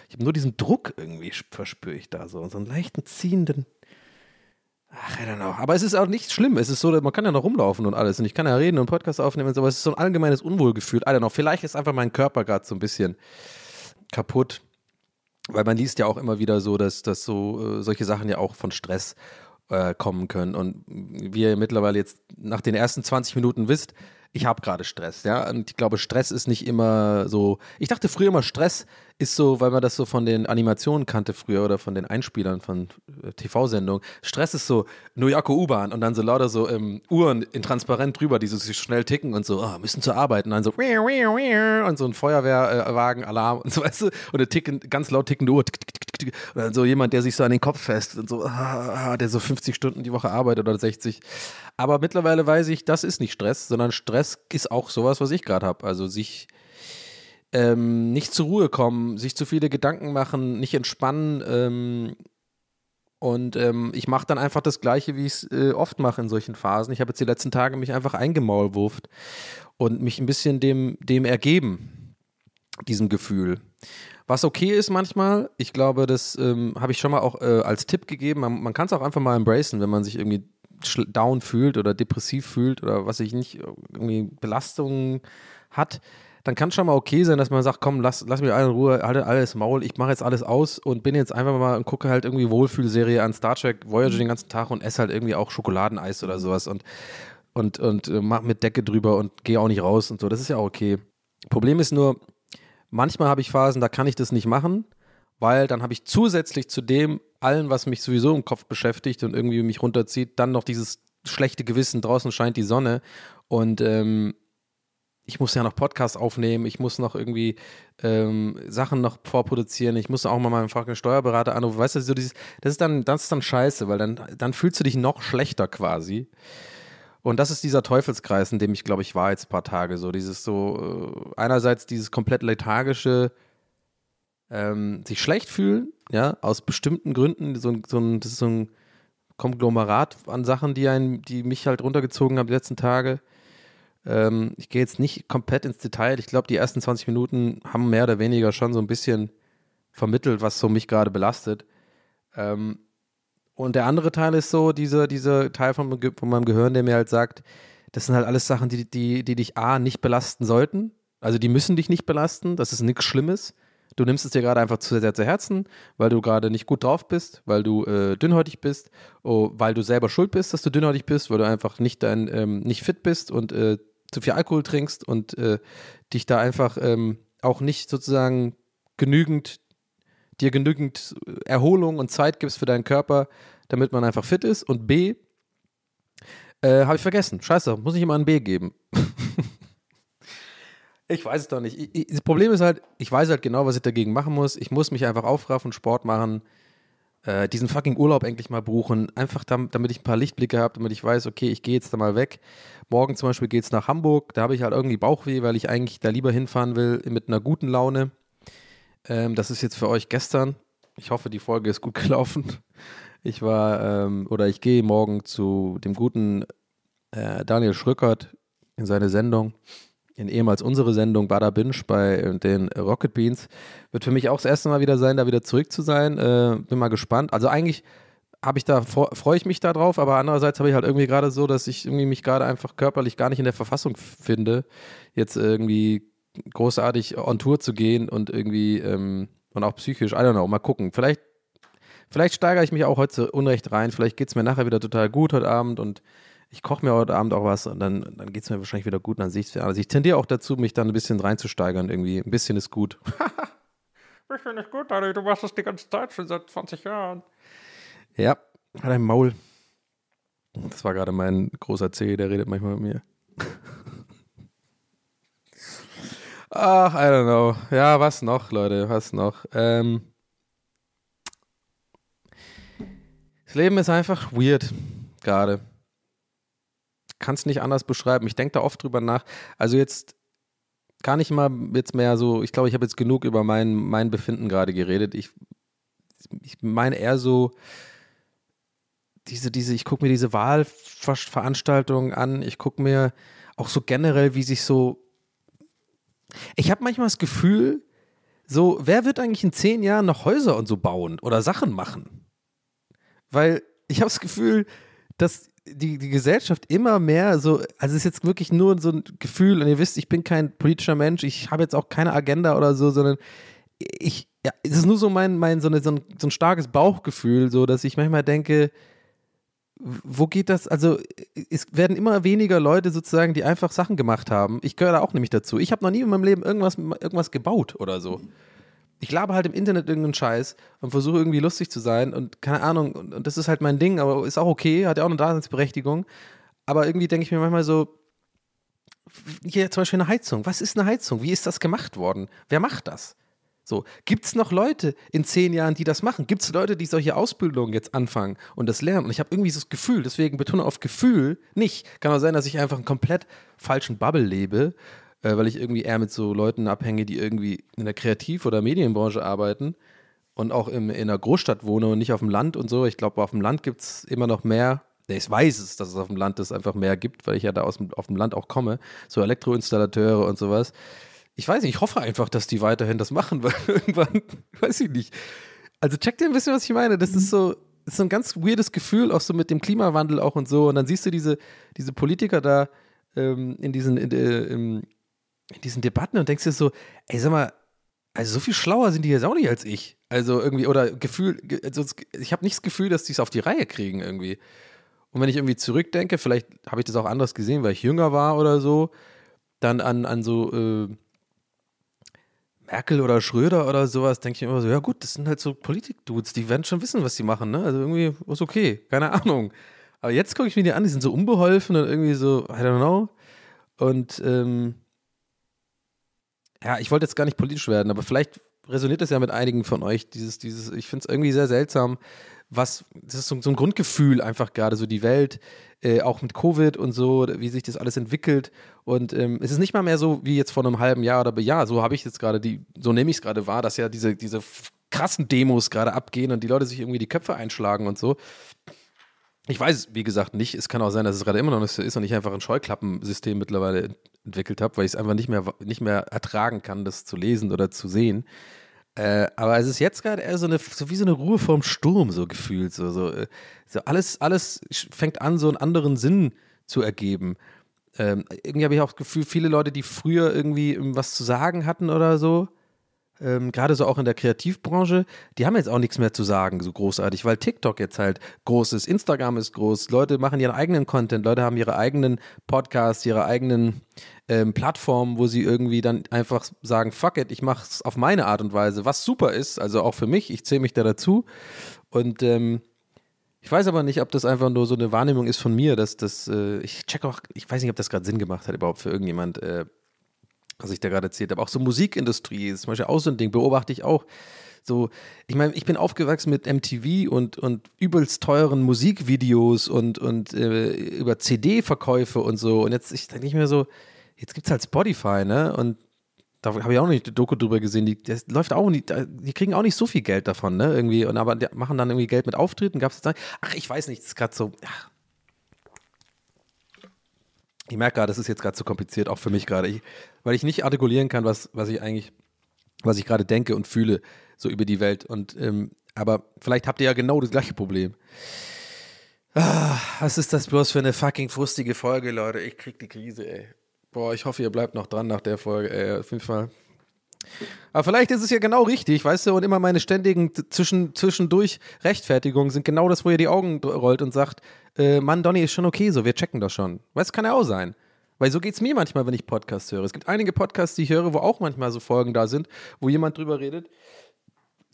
Speaker 2: Ich habe nur diesen Druck irgendwie, verspüre ich da so. So einen leichten ziehenden. Ach, I don't know. Aber es ist auch nicht schlimm. Es ist so, man kann ja noch rumlaufen und alles. Und ich kann ja reden und Podcast aufnehmen und so, aber es ist so ein allgemeines Unwohlgefühl. I don't know. Vielleicht ist einfach mein Körper gerade so ein bisschen kaputt. Weil man liest ja auch immer wieder so, dass, dass so äh, solche Sachen ja auch von Stress äh, kommen können. Und wie ihr mittlerweile jetzt nach den ersten 20 Minuten wisst, ich habe gerade Stress, ja. Und ich glaube, Stress ist nicht immer so. Ich dachte früher immer, Stress ist so, weil man das so von den Animationen kannte früher oder von den Einspielern von äh, TV-Sendungen. Stress ist so New Yorker U-Bahn und dann so lauter so ähm, Uhren in transparent drüber, die so schnell ticken und so, oh, müssen zur Arbeit und dann so und so ein Feuerwehrwagen, Alarm und so, weißt du, und eine ticken, ganz laut tickende Uhr. Und dann so jemand, der sich so an den Kopf fest und so, ah, der so 50 Stunden die Woche arbeitet oder 60. Aber mittlerweile weiß ich, das ist nicht Stress, sondern Stress ist auch sowas, was ich gerade habe. Also sich ähm, nicht zur Ruhe kommen, sich zu viele Gedanken machen, nicht entspannen. Ähm, und ähm, ich mache dann einfach das Gleiche, wie ich es äh, oft mache in solchen Phasen. Ich habe jetzt die letzten Tage mich einfach eingemaulwurft und mich ein bisschen dem, dem ergeben, diesem Gefühl. Was okay ist manchmal, ich glaube, das ähm, habe ich schon mal auch äh, als Tipp gegeben. Man, man kann es auch einfach mal embracen, wenn man sich irgendwie down fühlt oder depressiv fühlt oder was ich nicht, irgendwie Belastungen hat dann kann es schon mal okay sein, dass man sagt, komm, lass, lass mich alle in Ruhe, halte alles Maul, ich mache jetzt alles aus und bin jetzt einfach mal und gucke halt irgendwie Wohlfühlserie an Star Trek Voyager den ganzen Tag und esse halt irgendwie auch Schokoladeneis oder sowas und, und, und äh, mach mit Decke drüber und gehe auch nicht raus und so. Das ist ja auch okay. Problem ist nur, manchmal habe ich Phasen, da kann ich das nicht machen, weil dann habe ich zusätzlich zu dem allen, was mich sowieso im Kopf beschäftigt und irgendwie mich runterzieht, dann noch dieses schlechte Gewissen, draußen scheint die Sonne und ähm, ich muss ja noch Podcasts aufnehmen, ich muss noch irgendwie ähm, Sachen noch vorproduzieren, ich muss auch mal meinen fucking Steuerberater anrufen. Weißt du, so dieses, das ist dann, das ist dann scheiße, weil dann, dann fühlst du dich noch schlechter quasi. Und das ist dieser Teufelskreis, in dem ich, glaube ich, war jetzt ein paar Tage. So, dieses so, äh, einerseits dieses komplett lethargische, ähm, sich schlecht fühlen, ja, aus bestimmten Gründen, so, so ein, das ist so ein Konglomerat an Sachen, die einen, die mich halt runtergezogen haben die letzten Tage. Ähm, ich gehe jetzt nicht komplett ins Detail. Ich glaube, die ersten 20 Minuten haben mehr oder weniger schon so ein bisschen vermittelt, was so mich gerade belastet. Ähm, und der andere Teil ist so, dieser, dieser Teil von, von meinem Gehirn, der mir halt sagt, das sind halt alles Sachen, die, die, die dich A, nicht belasten sollten. Also die müssen dich nicht belasten, das ist nichts Schlimmes. Du nimmst es dir gerade einfach zu sehr zu Herzen, weil du gerade nicht gut drauf bist, weil du äh, dünnhäutig bist, oh, weil du selber schuld bist, dass du dünnhäutig bist, weil du einfach nicht dein, ähm, nicht fit bist und äh, zu viel Alkohol trinkst und äh, dich da einfach ähm, auch nicht sozusagen genügend, dir genügend Erholung und Zeit gibst für deinen Körper, damit man einfach fit ist. Und B, äh, habe ich vergessen. Scheiße, muss ich immer ein B geben. ich weiß es doch nicht. Ich, ich, das Problem ist halt, ich weiß halt genau, was ich dagegen machen muss. Ich muss mich einfach aufraffen, Sport machen äh, diesen fucking Urlaub endlich mal buchen. Einfach damit, damit ich ein paar Lichtblicke habe, damit ich weiß, okay, ich gehe jetzt da mal weg. Morgen zum Beispiel geht es nach Hamburg. Da habe ich halt irgendwie Bauchweh, weil ich eigentlich da lieber hinfahren will mit einer guten Laune. Ähm, das ist jetzt für euch gestern. Ich hoffe, die Folge ist gut gelaufen. Ich war, ähm, oder ich gehe morgen zu dem guten äh, Daniel Schrückert in seine Sendung in ehemals unsere Sendung Bada Binge bei äh, den Rocket Beans. Wird für mich auch das erste Mal wieder sein, da wieder zurück zu sein. Äh, bin mal gespannt. Also eigentlich habe ich da freue ich mich da drauf, aber andererseits habe ich halt irgendwie gerade so, dass ich irgendwie mich gerade einfach körperlich gar nicht in der Verfassung finde, jetzt irgendwie großartig on Tour zu gehen und irgendwie ähm, und auch psychisch, I don't know, mal gucken. Vielleicht vielleicht steigere ich mich auch heute unrecht rein, vielleicht geht es mir nachher wieder total gut heute Abend und ich koche mir heute Abend auch was und dann, dann geht es mir wahrscheinlich wieder gut und dann sehe ich es wieder. Also ich tendiere auch dazu, mich dann ein bisschen reinzusteigern irgendwie. Ein bisschen ist gut.
Speaker 3: ein bisschen ist gut, Dani. Du machst das die ganze Zeit schon seit 20 Jahren.
Speaker 2: Ja, hat ein Maul. Das war gerade mein großer C, der redet manchmal mit mir. Ach, I don't know. Ja, was noch, Leute? Was noch? Ähm, das Leben ist einfach weird gerade kann es nicht anders beschreiben. Ich denke da oft drüber nach. Also jetzt gar nicht mal jetzt mehr so, ich glaube, ich habe jetzt genug über mein, mein Befinden gerade geredet. Ich, ich meine eher so, diese, diese, ich gucke mir diese Wahlveranstaltungen an, ich gucke mir auch so generell, wie sich so. Ich habe manchmal das Gefühl, so, wer wird eigentlich in zehn Jahren noch Häuser und so bauen oder Sachen machen? Weil ich habe das Gefühl, dass die, die Gesellschaft immer mehr so, also es ist jetzt wirklich nur so ein Gefühl, und ihr wisst, ich bin kein politischer Mensch, ich habe jetzt auch keine Agenda oder so, sondern ich, ja, es ist nur so mein, mein so, eine, so, ein, so ein starkes Bauchgefühl, so dass ich manchmal denke, wo geht das? Also, es werden immer weniger Leute sozusagen, die einfach Sachen gemacht haben. Ich gehöre da auch nämlich dazu. Ich habe noch nie in meinem Leben irgendwas, irgendwas gebaut oder so. Ich labe halt im Internet irgendeinen Scheiß und versuche irgendwie lustig zu sein und keine Ahnung, und, und das ist halt mein Ding, aber ist auch okay, hat ja auch eine Daseinsberechtigung. Aber irgendwie denke ich mir manchmal so, hier zum Beispiel eine Heizung. Was ist eine Heizung? Wie ist das gemacht worden? Wer macht das? So, gibt es noch Leute in zehn Jahren, die das machen? Gibt es Leute, die solche Ausbildungen jetzt anfangen und das lernen? Und ich habe irgendwie so das Gefühl, deswegen betone auf Gefühl nicht. Kann auch sein, dass ich einfach einen komplett falschen Bubble lebe, äh, weil ich irgendwie eher mit so Leuten abhänge, die irgendwie in der Kreativ- oder Medienbranche arbeiten und auch im, in einer Großstadt wohne und nicht auf dem Land und so. Ich glaube, auf dem Land gibt es immer noch mehr. Ich weiß es, dass es auf dem Land das einfach mehr gibt, weil ich ja da aus auf dem Land auch komme. So Elektroinstallateure und sowas ich weiß nicht, ich hoffe einfach, dass die weiterhin das machen, weil irgendwann, weiß ich nicht. Also checkt ihr ein bisschen, was ich meine? Das ist so, das ist so ein ganz weirdes Gefühl, auch so mit dem Klimawandel auch und so. Und dann siehst du diese, diese Politiker da ähm, in, diesen, in, äh, in, diesen Debatten und denkst dir so, ey, sag mal, also so viel schlauer sind die jetzt auch nicht als ich. Also irgendwie, oder Gefühl, also ich habe nicht das Gefühl, dass die es auf die Reihe kriegen irgendwie. Und wenn ich irgendwie zurückdenke, vielleicht habe ich das auch anders gesehen, weil ich jünger war oder so, dann an, an so äh, Merkel oder Schröder oder sowas, denke ich immer so, ja gut, das sind halt so Politik-Dudes, die werden schon wissen, was sie machen, ne? Also irgendwie ist okay, keine Ahnung. Aber jetzt gucke ich mir die an, die sind so unbeholfen und irgendwie so, I don't know. Und ähm, ja, ich wollte jetzt gar nicht politisch werden, aber vielleicht resoniert das ja mit einigen von euch, dieses, dieses, ich finde es irgendwie sehr seltsam, was, das ist so, so ein Grundgefühl einfach gerade, so die Welt, äh, auch mit Covid und so, wie sich das alles entwickelt. Und ähm, es ist nicht mal mehr so wie jetzt vor einem halben Jahr oder ja, so habe ich jetzt gerade die, so nehme ich es gerade wahr, dass ja diese, diese krassen Demos gerade abgehen und die Leute sich irgendwie die Köpfe einschlagen und so. Ich weiß wie gesagt, nicht. Es kann auch sein, dass es gerade immer noch nicht so ist und ich einfach ein Scheuklappensystem mittlerweile entwickelt habe, weil ich es einfach nicht mehr, nicht mehr ertragen kann, das zu lesen oder zu sehen. Äh, aber es ist jetzt gerade eher so eine, so wie so eine Ruhe vorm Sturm, so gefühlt. So, so, äh, so alles, alles fängt an, so einen anderen Sinn zu ergeben. Ähm, irgendwie habe ich auch das Gefühl, viele Leute, die früher irgendwie was zu sagen hatten oder so, ähm, gerade so auch in der Kreativbranche, die haben jetzt auch nichts mehr zu sagen, so großartig, weil TikTok jetzt halt groß ist, Instagram ist groß, Leute machen ihren eigenen Content, Leute haben ihre eigenen Podcasts, ihre eigenen ähm, Plattformen, wo sie irgendwie dann einfach sagen, fuck it, ich mach's auf meine Art und Weise, was super ist, also auch für mich, ich zähle mich da dazu. Und ähm, ich weiß aber nicht, ob das einfach nur so eine Wahrnehmung ist von mir, dass das, äh, ich check auch, ich weiß nicht, ob das gerade Sinn gemacht hat überhaupt für irgendjemand, äh, was ich da gerade erzählt habe. Auch so Musikindustrie ist zum Beispiel auch so ein Ding, beobachte ich auch. So, ich meine, ich bin aufgewachsen mit MTV und, und übelst teuren Musikvideos und, und äh, über CD-Verkäufe und so. Und jetzt, ich denke nicht mehr so, jetzt gibt es halt Spotify, ne? Und da habe ich auch nicht die Doku drüber gesehen, die, das läuft auch nicht, die kriegen auch nicht so viel Geld davon, ne? Irgendwie, und aber machen dann irgendwie Geld mit Auftritten. Gab es jetzt, ach, ich weiß nicht, das ist gerade so, ach, ich merke gerade, das ist jetzt gerade zu kompliziert, auch für mich gerade, weil ich nicht artikulieren kann, was, was ich eigentlich, was ich gerade denke und fühle, so über die Welt. Und ähm, aber vielleicht habt ihr ja genau das gleiche Problem. Ah, was ist das bloß für eine fucking frustige Folge, Leute? Ich krieg die Krise, ey. Boah, ich hoffe, ihr bleibt noch dran nach der Folge, ey. Auf jeden Fall. Aber vielleicht ist es ja genau richtig, weißt du, und immer meine ständigen zwischen, zwischendurch Rechtfertigungen sind genau das, wo ihr die Augen rollt und sagt, äh, Mann, Donny ist schon okay so, wir checken das schon. Weißt du, kann ja auch sein. Weil so geht es mir manchmal, wenn ich Podcasts höre. Es gibt einige Podcasts, die ich höre, wo auch manchmal so Folgen da sind, wo jemand drüber redet,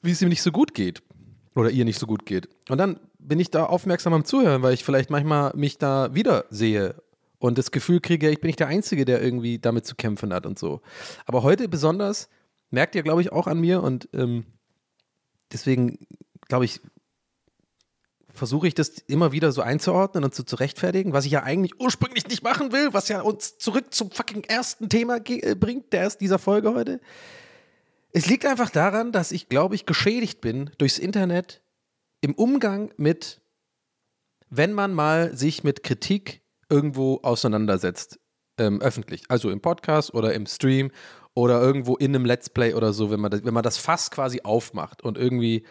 Speaker 2: wie es ihm nicht so gut geht. Oder ihr nicht so gut geht. Und dann bin ich da aufmerksam am Zuhören, weil ich vielleicht manchmal mich da wieder sehe und das Gefühl kriege, ich bin nicht der Einzige, der irgendwie damit zu kämpfen hat und so. Aber heute besonders merkt ihr, glaube ich, auch an mir und ähm, deswegen, glaube ich, versuche ich das immer wieder so einzuordnen und so zu rechtfertigen, was ich ja eigentlich ursprünglich nicht machen will, was ja uns zurück zum fucking ersten Thema äh, bringt, der ist dieser Folge heute. Es liegt einfach daran, dass ich, glaube ich, geschädigt bin durchs Internet im Umgang mit, wenn man mal sich mit Kritik irgendwo auseinandersetzt, ähm, öffentlich, also im Podcast oder im Stream oder irgendwo in einem Let's Play oder so, wenn man das, wenn man das Fass quasi aufmacht und irgendwie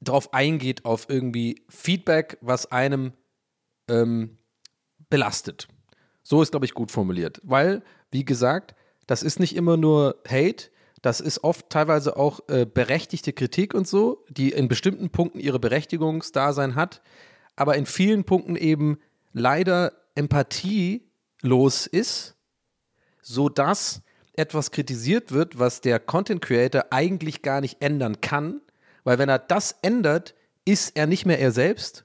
Speaker 2: drauf eingeht auf irgendwie Feedback, was einem ähm, belastet. So ist, glaube ich, gut formuliert. Weil, wie gesagt, das ist nicht immer nur Hate, das ist oft teilweise auch äh, berechtigte Kritik und so, die in bestimmten Punkten ihre Berechtigungsdasein hat, aber in vielen Punkten eben leider empathielos ist, sodass etwas kritisiert wird, was der Content Creator eigentlich gar nicht ändern kann, weil wenn er das ändert, ist er nicht mehr er selbst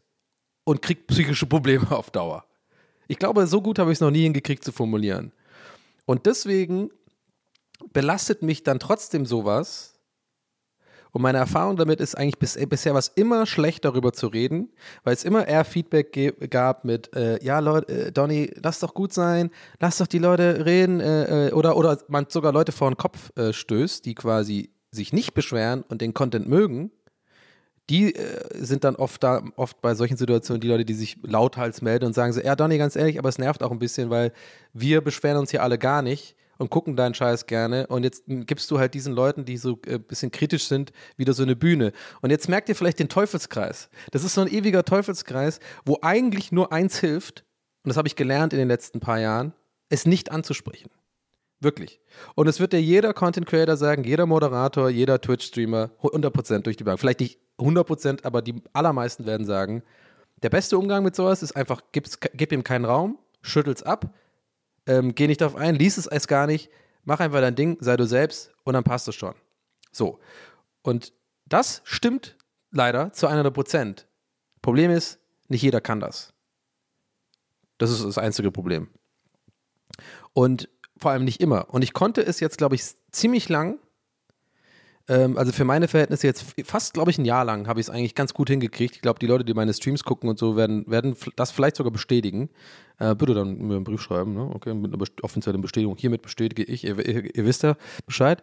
Speaker 2: und kriegt psychische Probleme auf Dauer. Ich glaube, so gut habe ich es noch nie hingekriegt zu formulieren. Und deswegen belastet mich dann trotzdem sowas. Und meine Erfahrung damit ist eigentlich bis, bisher was immer schlecht darüber zu reden, weil es immer eher Feedback gab mit, äh, ja Leute, äh, Donny, lass doch gut sein, lass doch die Leute reden äh, äh oder, oder man sogar Leute vor den Kopf äh, stößt, die quasi sich nicht beschweren und den Content mögen. Die äh, sind dann oft da, oft bei solchen Situationen die Leute, die sich lauthals melden und sagen so, ja Donny, ganz ehrlich, aber es nervt auch ein bisschen, weil wir beschweren uns hier alle gar nicht und gucken deinen Scheiß gerne und jetzt gibst du halt diesen Leuten, die so ein äh, bisschen kritisch sind, wieder so eine Bühne. Und jetzt merkt ihr vielleicht den Teufelskreis. Das ist so ein ewiger Teufelskreis, wo eigentlich nur eins hilft, und das habe ich gelernt in den letzten paar Jahren, es nicht anzusprechen. Wirklich. Und es wird dir jeder Content Creator sagen, jeder Moderator, jeder Twitch-Streamer, 100% durch die Bank. Vielleicht nicht 100% aber die allermeisten werden sagen, der beste Umgang mit sowas ist einfach, gib ihm keinen Raum, schüttel's ab, ähm, geh nicht darauf ein, lies es als gar nicht, mach einfach dein Ding, sei du selbst und dann passt es schon. So. Und das stimmt leider zu 100 Prozent. Problem ist, nicht jeder kann das. Das ist das einzige Problem. Und vor allem nicht immer. Und ich konnte es jetzt, glaube ich, ziemlich lang ähm, also für meine Verhältnisse jetzt fast, glaube ich, ein Jahr lang habe ich es eigentlich ganz gut hingekriegt. Ich glaube, die Leute, die meine Streams gucken und so, werden, werden das vielleicht sogar bestätigen. Äh, bitte dann mir einen Brief schreiben, ne? Okay, mit einer offiziellen Bestätigung. Hiermit bestätige ich, ihr, ihr, ihr wisst ja Bescheid.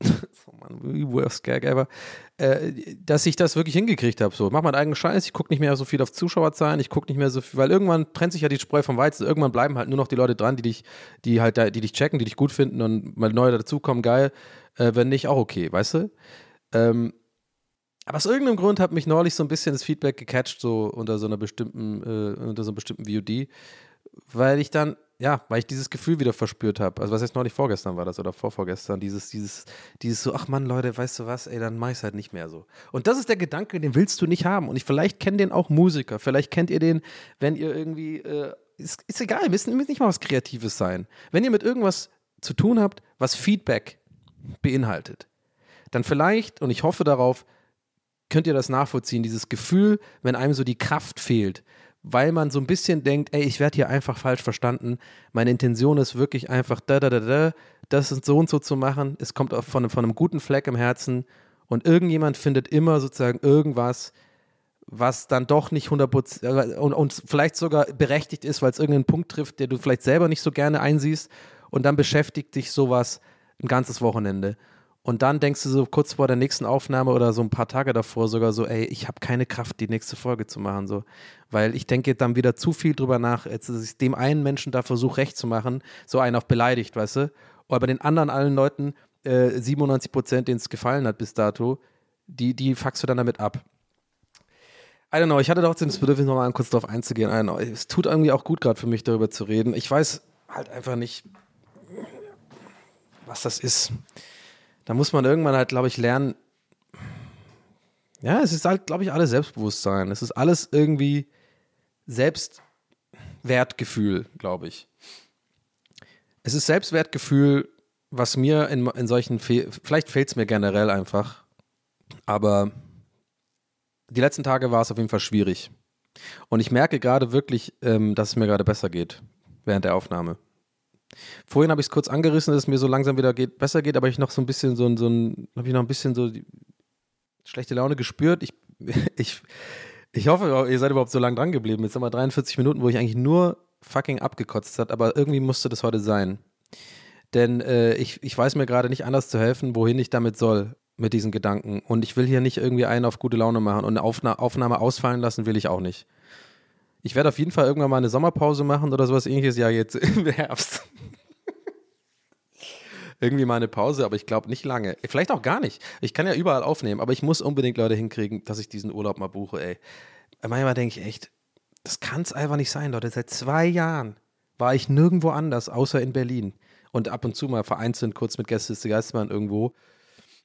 Speaker 2: oh Mann, worst gag ever. Äh, dass ich das wirklich hingekriegt habe. So, mach meinen eigenen Scheiß, ich gucke nicht mehr so viel auf Zuschauerzahlen, ich gucke nicht mehr so viel, weil irgendwann trennt sich ja die Spreu vom Weizen. Irgendwann bleiben halt nur noch die Leute dran, die dich, die halt, die dich checken, die dich gut finden und mal neue dazukommen, geil. Äh, wenn nicht, auch okay, weißt du? Ähm, aber aus irgendeinem Grund hat mich neulich so ein bisschen das Feedback gecatcht, so unter so einer bestimmten, äh, unter so einem bestimmten VOD, weil ich dann, ja, weil ich dieses Gefühl wieder verspürt habe. Also was jetzt neulich vorgestern war das oder vorvorgestern, dieses, dieses, dieses so, ach Mann, Leute, weißt du was, ey, dann mach ich halt nicht mehr so. Und das ist der Gedanke, den willst du nicht haben. Und ich vielleicht kennt den auch Musiker, vielleicht kennt ihr den, wenn ihr irgendwie, äh, ist, ist egal, müssen nicht mal was Kreatives sein. Wenn ihr mit irgendwas zu tun habt, was Feedback beinhaltet, dann vielleicht, und ich hoffe darauf, könnt ihr das nachvollziehen, dieses Gefühl, wenn einem so die Kraft fehlt, weil man so ein bisschen denkt, ey, ich werde hier einfach falsch verstanden. Meine Intention ist wirklich einfach da, da, da, da, das ist so und so zu machen. Es kommt auch von, von einem guten Fleck im Herzen und irgendjemand findet immer sozusagen irgendwas, was dann doch nicht 100% und, und vielleicht sogar berechtigt ist, weil es irgendeinen Punkt trifft, der du vielleicht selber nicht so gerne einsiehst und dann beschäftigt dich sowas ein ganzes Wochenende. Und dann denkst du so kurz vor der nächsten Aufnahme oder so ein paar Tage davor sogar so, ey, ich habe keine Kraft, die nächste Folge zu machen, so. Weil ich denke dann wieder zu viel drüber nach, jetzt dass ich dem einen Menschen da versuche, recht zu machen, so einen auch beleidigt, weißt du? Oder bei den anderen allen Leuten, äh, 97 Prozent, denen es gefallen hat bis dato, die, die fuckst du dann damit ab. I don't know, ich hatte doch das Bedürfnis, nochmal kurz darauf einzugehen. I don't know, es tut irgendwie auch gut gerade für mich, darüber zu reden. Ich weiß halt einfach nicht, was das ist. Da muss man irgendwann halt, glaube ich, lernen. Ja, es ist halt, glaube ich, alles Selbstbewusstsein. Es ist alles irgendwie Selbstwertgefühl, glaube ich. Es ist Selbstwertgefühl, was mir in, in solchen, Fe vielleicht fehlt es mir generell einfach, aber die letzten Tage war es auf jeden Fall schwierig. Und ich merke gerade wirklich, ähm, dass es mir gerade besser geht während der Aufnahme. Vorhin habe ich es kurz angerissen, dass es mir so langsam wieder geht, besser geht, aber ich noch so ein bisschen so, so ein, habe ich noch ein bisschen so schlechte Laune gespürt. Ich, ich, ich hoffe, ihr seid überhaupt so lange dran geblieben. Jetzt haben wir 43 Minuten, wo ich eigentlich nur fucking abgekotzt hat, aber irgendwie musste das heute sein. Denn äh, ich, ich weiß mir gerade nicht anders zu helfen, wohin ich damit soll mit diesen Gedanken. Und ich will hier nicht irgendwie einen auf gute Laune machen und eine Aufna Aufnahme ausfallen lassen will ich auch nicht. Ich werde auf jeden Fall irgendwann mal eine Sommerpause machen oder sowas ähnliches. Ja, jetzt im Herbst. irgendwie mal eine Pause, aber ich glaube nicht lange. Vielleicht auch gar nicht. Ich kann ja überall aufnehmen, aber ich muss unbedingt Leute hinkriegen, dass ich diesen Urlaub mal buche, ey. Manchmal denke ich echt, das kann es einfach nicht sein, Leute. Seit zwei Jahren war ich nirgendwo anders, außer in Berlin. Und ab und zu mal vereinzelt kurz mit Gästeliste Geistermann irgendwo.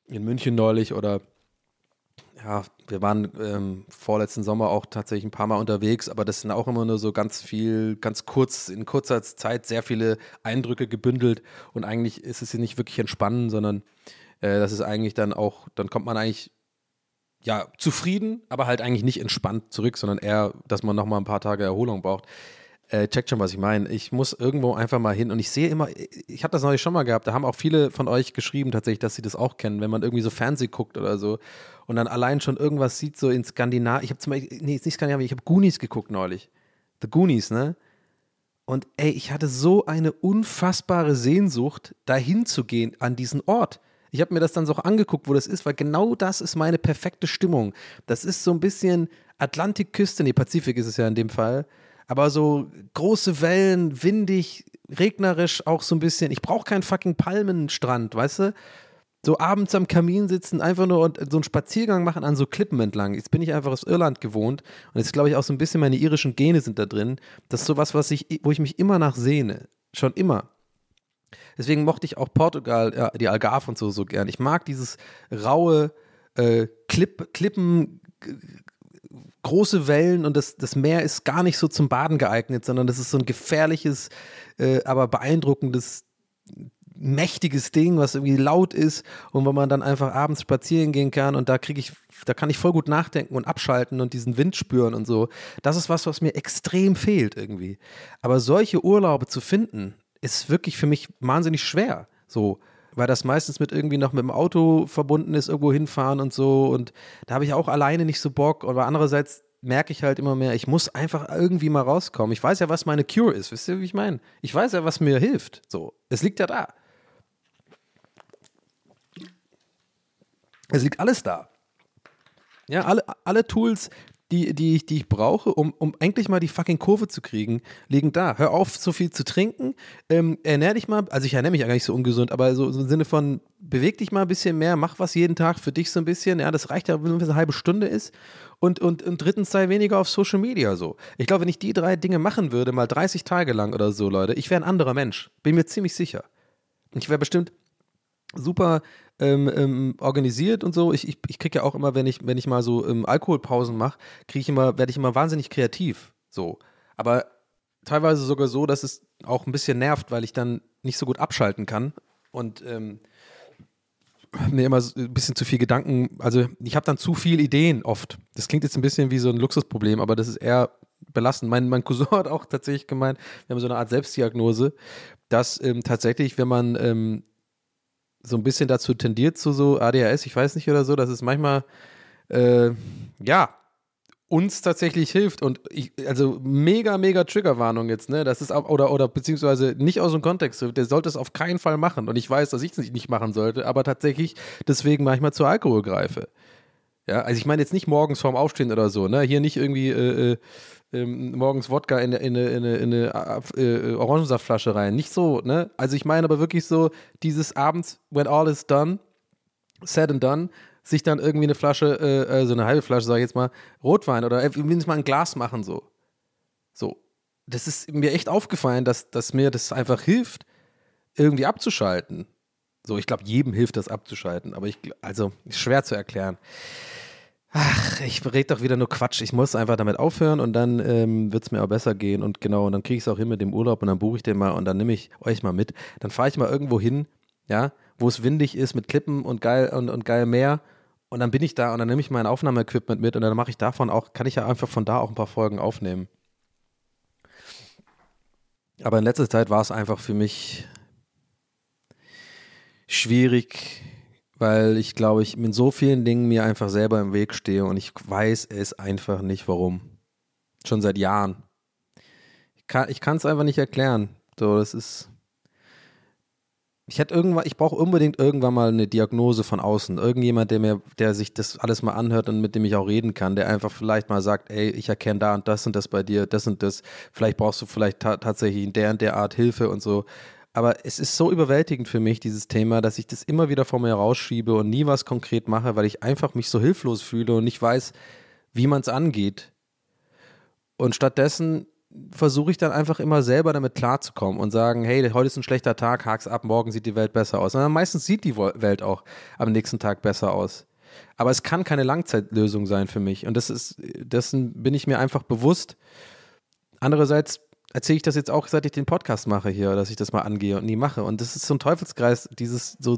Speaker 2: In München neulich oder ja, wir waren ähm, vorletzten Sommer auch tatsächlich ein paar Mal unterwegs, aber das sind auch immer nur so ganz viel, ganz kurz, in kurzer Zeit sehr viele Eindrücke gebündelt und eigentlich ist es hier nicht wirklich entspannen, sondern äh, das ist eigentlich dann auch, dann kommt man eigentlich ja zufrieden, aber halt eigentlich nicht entspannt zurück, sondern eher, dass man nochmal ein paar Tage Erholung braucht. Äh, checkt schon, was ich meine. Ich muss irgendwo einfach mal hin und ich sehe immer, ich habe das neulich schon mal gehabt, da haben auch viele von euch geschrieben tatsächlich, dass sie das auch kennen, wenn man irgendwie so Fernseh guckt oder so und dann allein schon irgendwas sieht, so in Skandinavien. Ich habe zum Beispiel, nee, nicht Skandinavien, ich habe Goonies geguckt neulich. The Goonies, ne? Und ey, ich hatte so eine unfassbare Sehnsucht, dahin zu gehen an diesen Ort. Ich habe mir das dann so angeguckt, wo das ist, weil genau das ist meine perfekte Stimmung. Das ist so ein bisschen Atlantikküste, nee, Pazifik ist es ja in dem Fall aber so große Wellen, windig, regnerisch auch so ein bisschen. Ich brauche keinen fucking Palmenstrand, weißt du? So abends am Kamin sitzen, einfach nur und so einen Spaziergang machen an so Klippen entlang. Jetzt bin ich einfach aus Irland gewohnt und jetzt glaube ich auch so ein bisschen meine irischen Gene sind da drin. Das ist sowas, was ich, wo ich mich immer nach sehne. Schon immer. Deswegen mochte ich auch Portugal, ja, die Algarve und so so gern. Ich mag dieses raue äh, Klipp, Klippen, große Wellen und das, das Meer ist gar nicht so zum Baden geeignet, sondern das ist so ein gefährliches, äh, aber beeindruckendes, mächtiges Ding, was irgendwie laut ist und wo man dann einfach abends spazieren gehen kann und da kriege ich, da kann ich voll gut nachdenken und abschalten und diesen Wind spüren und so. Das ist was, was mir extrem fehlt irgendwie. Aber solche Urlaube zu finden, ist wirklich für mich wahnsinnig schwer. So, weil das meistens mit irgendwie noch mit dem Auto verbunden ist, irgendwo hinfahren und so. Und da habe ich auch alleine nicht so Bock. Aber andererseits merke ich halt immer mehr, ich muss einfach irgendwie mal rauskommen. Ich weiß ja, was meine Cure ist. Wisst ihr, wie ich meine? Ich weiß ja, was mir hilft. So, es liegt ja da. Es liegt alles da. Ja, alle, alle Tools, die, die, ich, die ich brauche, um, um endlich mal die fucking Kurve zu kriegen, liegen da. Hör auf, so viel zu trinken. Ähm, ernähr dich mal, also ich ernähre mich ja gar nicht so ungesund, aber so, so im Sinne von, beweg dich mal ein bisschen mehr, mach was jeden Tag für dich so ein bisschen. Ja, das reicht ja, wenn es eine halbe Stunde ist. Und, und, und drittens sei weniger auf Social Media so. Ich glaube, wenn ich die drei Dinge machen würde, mal 30 Tage lang oder so, Leute, ich wäre ein anderer Mensch. Bin mir ziemlich sicher. Ich wäre bestimmt super ähm, ähm, organisiert und so. Ich, ich, ich kriege ja auch immer, wenn ich, wenn ich mal so ähm, Alkoholpausen mache, kriege ich immer, werde ich immer wahnsinnig kreativ. So. Aber teilweise sogar so, dass es auch ein bisschen nervt, weil ich dann nicht so gut abschalten kann. Und ähm, mir immer ein bisschen zu viel Gedanken, also ich habe dann zu viele Ideen oft. Das klingt jetzt ein bisschen wie so ein Luxusproblem, aber das ist eher belastend. Mein, mein Cousin hat auch tatsächlich gemeint, wir haben so eine Art Selbstdiagnose, dass ähm, tatsächlich, wenn man ähm, so ein bisschen dazu tendiert zu so ADHS, ich weiß nicht oder so, dass es manchmal äh, ja uns tatsächlich hilft und ich, also mega, mega Triggerwarnung jetzt, ne? Das ist auch, oder, oder beziehungsweise nicht aus dem Kontext, der sollte es auf keinen Fall machen. Und ich weiß, dass ich es nicht machen sollte, aber tatsächlich deswegen manchmal zu Alkohol greife. Ja, also ich meine jetzt nicht morgens vorm Aufstehen oder so, ne? Hier nicht irgendwie äh, äh, ähm, morgens Wodka in, in, in, in eine äh, Orangensaftflasche rein. Nicht so, ne? Also ich meine aber wirklich so, dieses abends, when all is done, said and done, sich dann irgendwie eine Flasche, äh, äh so eine halbe Flasche, sag ich jetzt mal, Rotwein oder mindestens mal ein Glas machen, so. So. Das ist mir echt aufgefallen, dass, dass mir das einfach hilft, irgendwie abzuschalten. So, ich glaube, jedem hilft das abzuschalten, aber ich, also, schwer zu erklären. Ach, ich rede doch wieder nur Quatsch. Ich muss einfach damit aufhören und dann ähm, wird es mir auch besser gehen. Und genau, und dann kriege ich es auch hin mit dem Urlaub und dann buche ich den mal und dann nehme ich euch mal mit. Dann fahre ich mal irgendwo hin, ja, wo es windig ist mit Klippen und geil und, und geil Meer. Und dann bin ich da und dann nehme ich mein Aufnahmeequipment mit und dann mache ich davon auch, kann ich ja einfach von da auch ein paar Folgen aufnehmen. Aber in letzter Zeit war es einfach für mich schwierig, weil ich glaube, ich mit so vielen Dingen mir einfach selber im Weg stehe und ich weiß es einfach nicht, warum. Schon seit Jahren. Ich kann es einfach nicht erklären. So, das ist. Ich hätte irgendwann, ich brauche unbedingt irgendwann mal eine Diagnose von außen. Irgendjemand, der mir, der sich das alles mal anhört und mit dem ich auch reden kann, der einfach vielleicht mal sagt, ey, ich erkenne da und das und das bei dir, das und das. Vielleicht brauchst du vielleicht ta tatsächlich in der und der Art Hilfe und so. Aber es ist so überwältigend für mich, dieses Thema, dass ich das immer wieder vor mir rausschiebe und nie was konkret mache, weil ich einfach mich so hilflos fühle und nicht weiß, wie man es angeht. Und stattdessen versuche ich dann einfach immer selber damit klarzukommen und sagen, hey, heute ist ein schlechter Tag, hak's ab, morgen sieht die Welt besser aus. Und meistens sieht die Welt auch am nächsten Tag besser aus. Aber es kann keine Langzeitlösung sein für mich. Und das ist, dessen bin ich mir einfach bewusst. Andererseits erzähle ich das jetzt auch, seit ich den Podcast mache hier, dass ich das mal angehe und nie mache. Und das ist so ein Teufelskreis, dieses so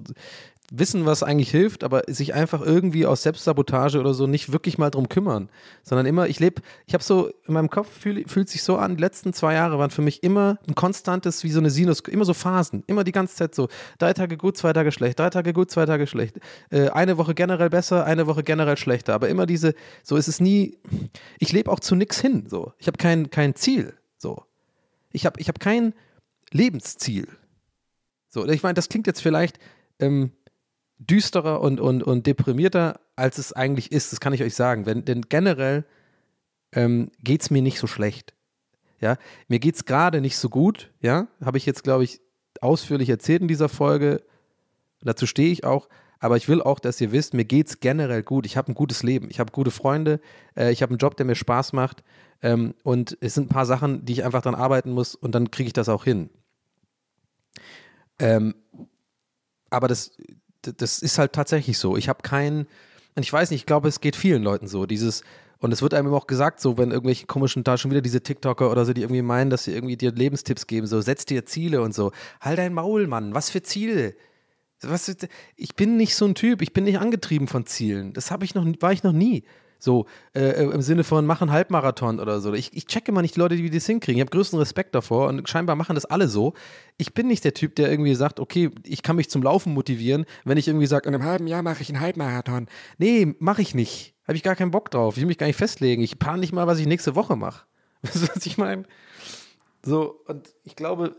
Speaker 2: wissen, was eigentlich hilft, aber sich einfach irgendwie aus Selbstsabotage oder so nicht wirklich mal drum kümmern, sondern immer, ich lebe, ich habe so, in meinem Kopf fühl, fühlt sich so an, die letzten zwei Jahre waren für mich immer ein konstantes, wie so eine Sinus, immer so Phasen, immer die ganze Zeit so, drei Tage gut, zwei Tage schlecht, drei Tage gut, zwei Tage schlecht, äh, eine Woche generell besser, eine Woche generell schlechter, aber immer diese, so ist es nie, ich lebe auch zu nichts hin, so, ich habe kein, kein Ziel, so, ich habe ich hab kein Lebensziel, so, ich meine, das klingt jetzt vielleicht, ähm, düsterer und, und, und deprimierter, als es eigentlich ist. Das kann ich euch sagen. Wenn, denn generell ähm, geht es mir nicht so schlecht. Ja, mir geht es gerade nicht so gut. Ja, habe ich jetzt, glaube ich, ausführlich erzählt in dieser Folge. Dazu stehe ich auch. Aber ich will auch, dass ihr wisst, mir geht es generell gut. Ich habe ein gutes Leben. Ich habe gute Freunde. Äh, ich habe einen Job, der mir Spaß macht. Ähm, und es sind ein paar Sachen, die ich einfach dran arbeiten muss. Und dann kriege ich das auch hin. Ähm, aber das, das ist halt tatsächlich so. Ich habe keinen, und ich weiß nicht, ich glaube, es geht vielen Leuten so, dieses, und es wird einem auch gesagt, so, wenn irgendwelche komischen, da schon wieder diese TikToker oder so, die irgendwie meinen, dass sie irgendwie dir Lebenstipps geben, so, setz dir Ziele und so. Halt dein Maul, Mann, was für Ziele? Was, ich bin nicht so ein Typ, ich bin nicht angetrieben von Zielen. Das habe ich noch, war ich noch nie. So, äh, äh, im Sinne von machen Halbmarathon oder so. Ich, ich checke immer nicht die Leute, die das hinkriegen. Ich habe größten Respekt davor und scheinbar machen das alle so. Ich bin nicht der Typ, der irgendwie sagt, okay, ich kann mich zum Laufen motivieren, wenn ich irgendwie sage, in einem halben Jahr mache ich einen Halbmarathon. Nee, mache ich nicht. Habe ich gar keinen Bock drauf. Ich will mich gar nicht festlegen. Ich plane nicht mal, was ich nächste Woche mache. Weißt du, was ich meine? So, und ich glaube,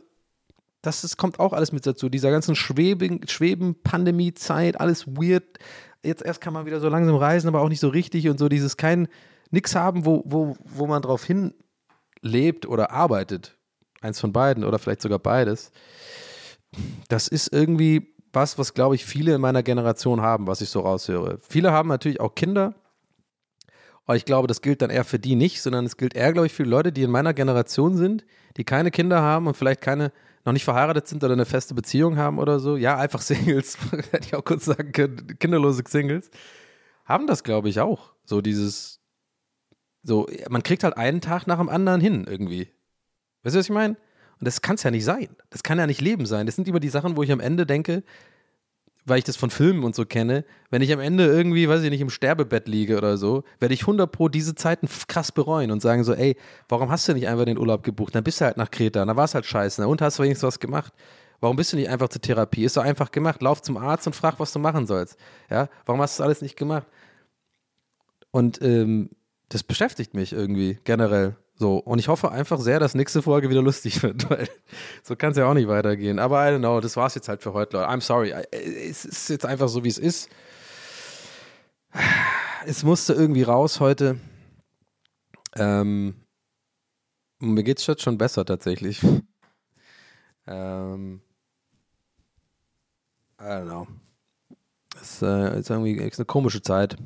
Speaker 2: das ist, kommt auch alles mit dazu. Dieser ganzen Schweben, Schweben Pandemie-Zeit, alles weird jetzt erst kann man wieder so langsam reisen, aber auch nicht so richtig und so dieses kein, nix haben, wo, wo, wo man drauf hin lebt oder arbeitet. Eins von beiden oder vielleicht sogar beides. Das ist irgendwie was, was glaube ich viele in meiner Generation haben, was ich so raushöre. Viele haben natürlich auch Kinder. Aber ich glaube, das gilt dann eher für die nicht, sondern es gilt eher, glaube ich, für Leute, die in meiner Generation sind, die keine Kinder haben und vielleicht keine noch nicht verheiratet sind oder eine feste Beziehung haben oder so, ja, einfach Singles, hätte ich auch kurz sagen können, kinderlose Singles, haben das, glaube ich, auch. So dieses, so, man kriegt halt einen Tag nach dem anderen hin irgendwie. Weißt du, was ich meine? Und das kann es ja nicht sein. Das kann ja nicht Leben sein. Das sind immer die Sachen, wo ich am Ende denke, weil ich das von Filmen und so kenne, wenn ich am Ende irgendwie, weiß ich nicht, im Sterbebett liege oder so, werde ich 100 pro diese Zeiten krass bereuen und sagen so, ey, warum hast du nicht einfach den Urlaub gebucht? Dann bist du halt nach Kreta, dann war es halt scheiße, und hast du wenigstens was gemacht. Warum bist du nicht einfach zur Therapie? Ist doch einfach gemacht. Lauf zum Arzt und frag, was du machen sollst. Ja, warum hast du das alles nicht gemacht? Und ähm, das beschäftigt mich irgendwie generell. So, und ich hoffe einfach sehr, dass nächste Folge wieder lustig wird, weil so kann es ja auch nicht weitergehen. Aber I don't know, das war's jetzt halt für heute, Leute. I'm sorry. Es ist jetzt einfach so, wie es ist. Es musste irgendwie raus heute. Ähm, mir geht's jetzt schon besser tatsächlich. ähm, I don't know. Es äh, ist irgendwie ist eine komische Zeit.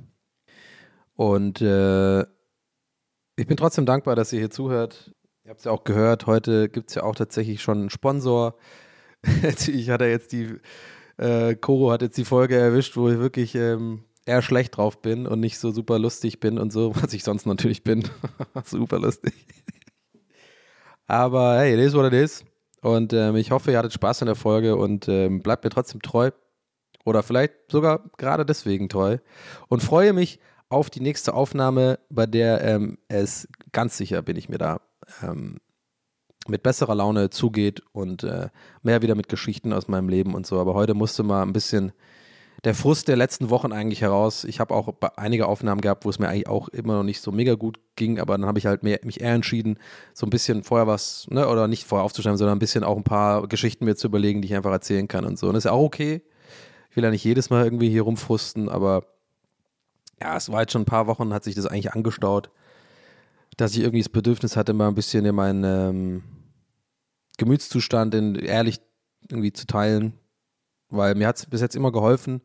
Speaker 2: Und äh, ich bin trotzdem dankbar, dass ihr hier zuhört. Ihr habt es ja auch gehört, heute gibt es ja auch tatsächlich schon einen Sponsor. ich hatte jetzt die, äh, Koro hat jetzt die Folge erwischt, wo ich wirklich ähm, eher schlecht drauf bin und nicht so super lustig bin und so, was ich sonst natürlich bin. super lustig. Aber hey, it is what it is. Und ähm, ich hoffe, ihr hattet Spaß in der Folge und ähm, bleibt mir trotzdem treu. Oder vielleicht sogar gerade deswegen treu. Und freue mich auf die nächste Aufnahme, bei der ähm, es ganz sicher, bin ich mir da, ähm, mit besserer Laune zugeht und äh, mehr wieder mit Geschichten aus meinem Leben und so. Aber heute musste mal ein bisschen der Frust der letzten Wochen eigentlich heraus. Ich habe auch einige Aufnahmen gehabt, wo es mir eigentlich auch immer noch nicht so mega gut ging, aber dann habe ich halt mehr, mich eher entschieden, so ein bisschen vorher was, ne, oder nicht vorher aufzuschreiben, sondern ein bisschen auch ein paar Geschichten mir zu überlegen, die ich einfach erzählen kann und so. Und das ist ja auch okay. Ich will ja nicht jedes Mal irgendwie hier rumfrusten, aber ja, es war jetzt schon ein paar Wochen, hat sich das eigentlich angestaut, dass ich irgendwie das Bedürfnis hatte, mal ein bisschen in meinen ähm, Gemütszustand in ehrlich irgendwie zu teilen, weil mir hat es bis jetzt immer geholfen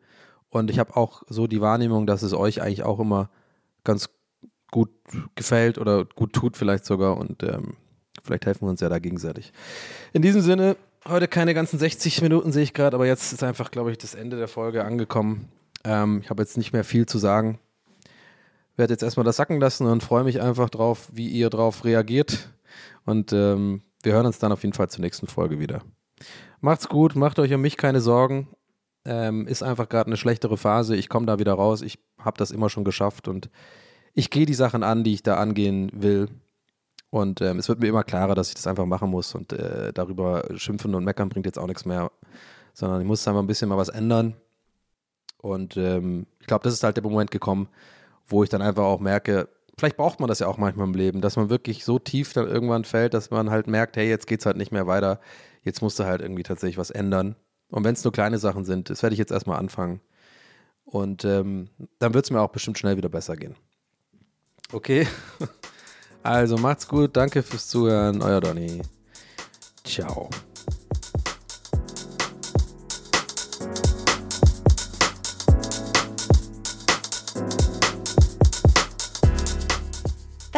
Speaker 2: und ich habe auch so die Wahrnehmung, dass es euch eigentlich auch immer ganz gut gefällt oder gut tut vielleicht sogar und ähm, vielleicht helfen wir uns ja da gegenseitig. In diesem Sinne, heute keine ganzen 60 Minuten sehe ich gerade, aber jetzt ist einfach, glaube ich, das Ende der Folge angekommen. Ähm, ich habe jetzt nicht mehr viel zu sagen. Werde jetzt erstmal das sacken lassen und freue mich einfach drauf, wie ihr drauf reagiert. Und ähm, wir hören uns dann auf jeden Fall zur nächsten Folge wieder. Macht's gut, macht euch um mich keine Sorgen. Ähm, ist einfach gerade eine schlechtere Phase. Ich komme da wieder raus. Ich habe das immer schon geschafft und ich gehe die Sachen an, die ich da angehen will. Und ähm, es wird mir immer klarer, dass ich das einfach machen muss und äh, darüber schimpfen und meckern bringt jetzt auch nichts mehr, sondern ich muss einfach ein bisschen mal was ändern. Und ähm, ich glaube, das ist halt der Moment gekommen, wo ich dann einfach auch merke, vielleicht braucht man das ja auch manchmal im Leben, dass man wirklich so tief dann irgendwann fällt, dass man halt merkt, hey, jetzt geht's halt nicht mehr weiter, jetzt musst du halt irgendwie tatsächlich was ändern. Und wenn es nur kleine Sachen sind, das werde ich jetzt erstmal anfangen. Und ähm, dann wird es mir auch bestimmt schnell wieder besser gehen. Okay. Also macht's gut, danke fürs Zuhören, euer Donny. Ciao.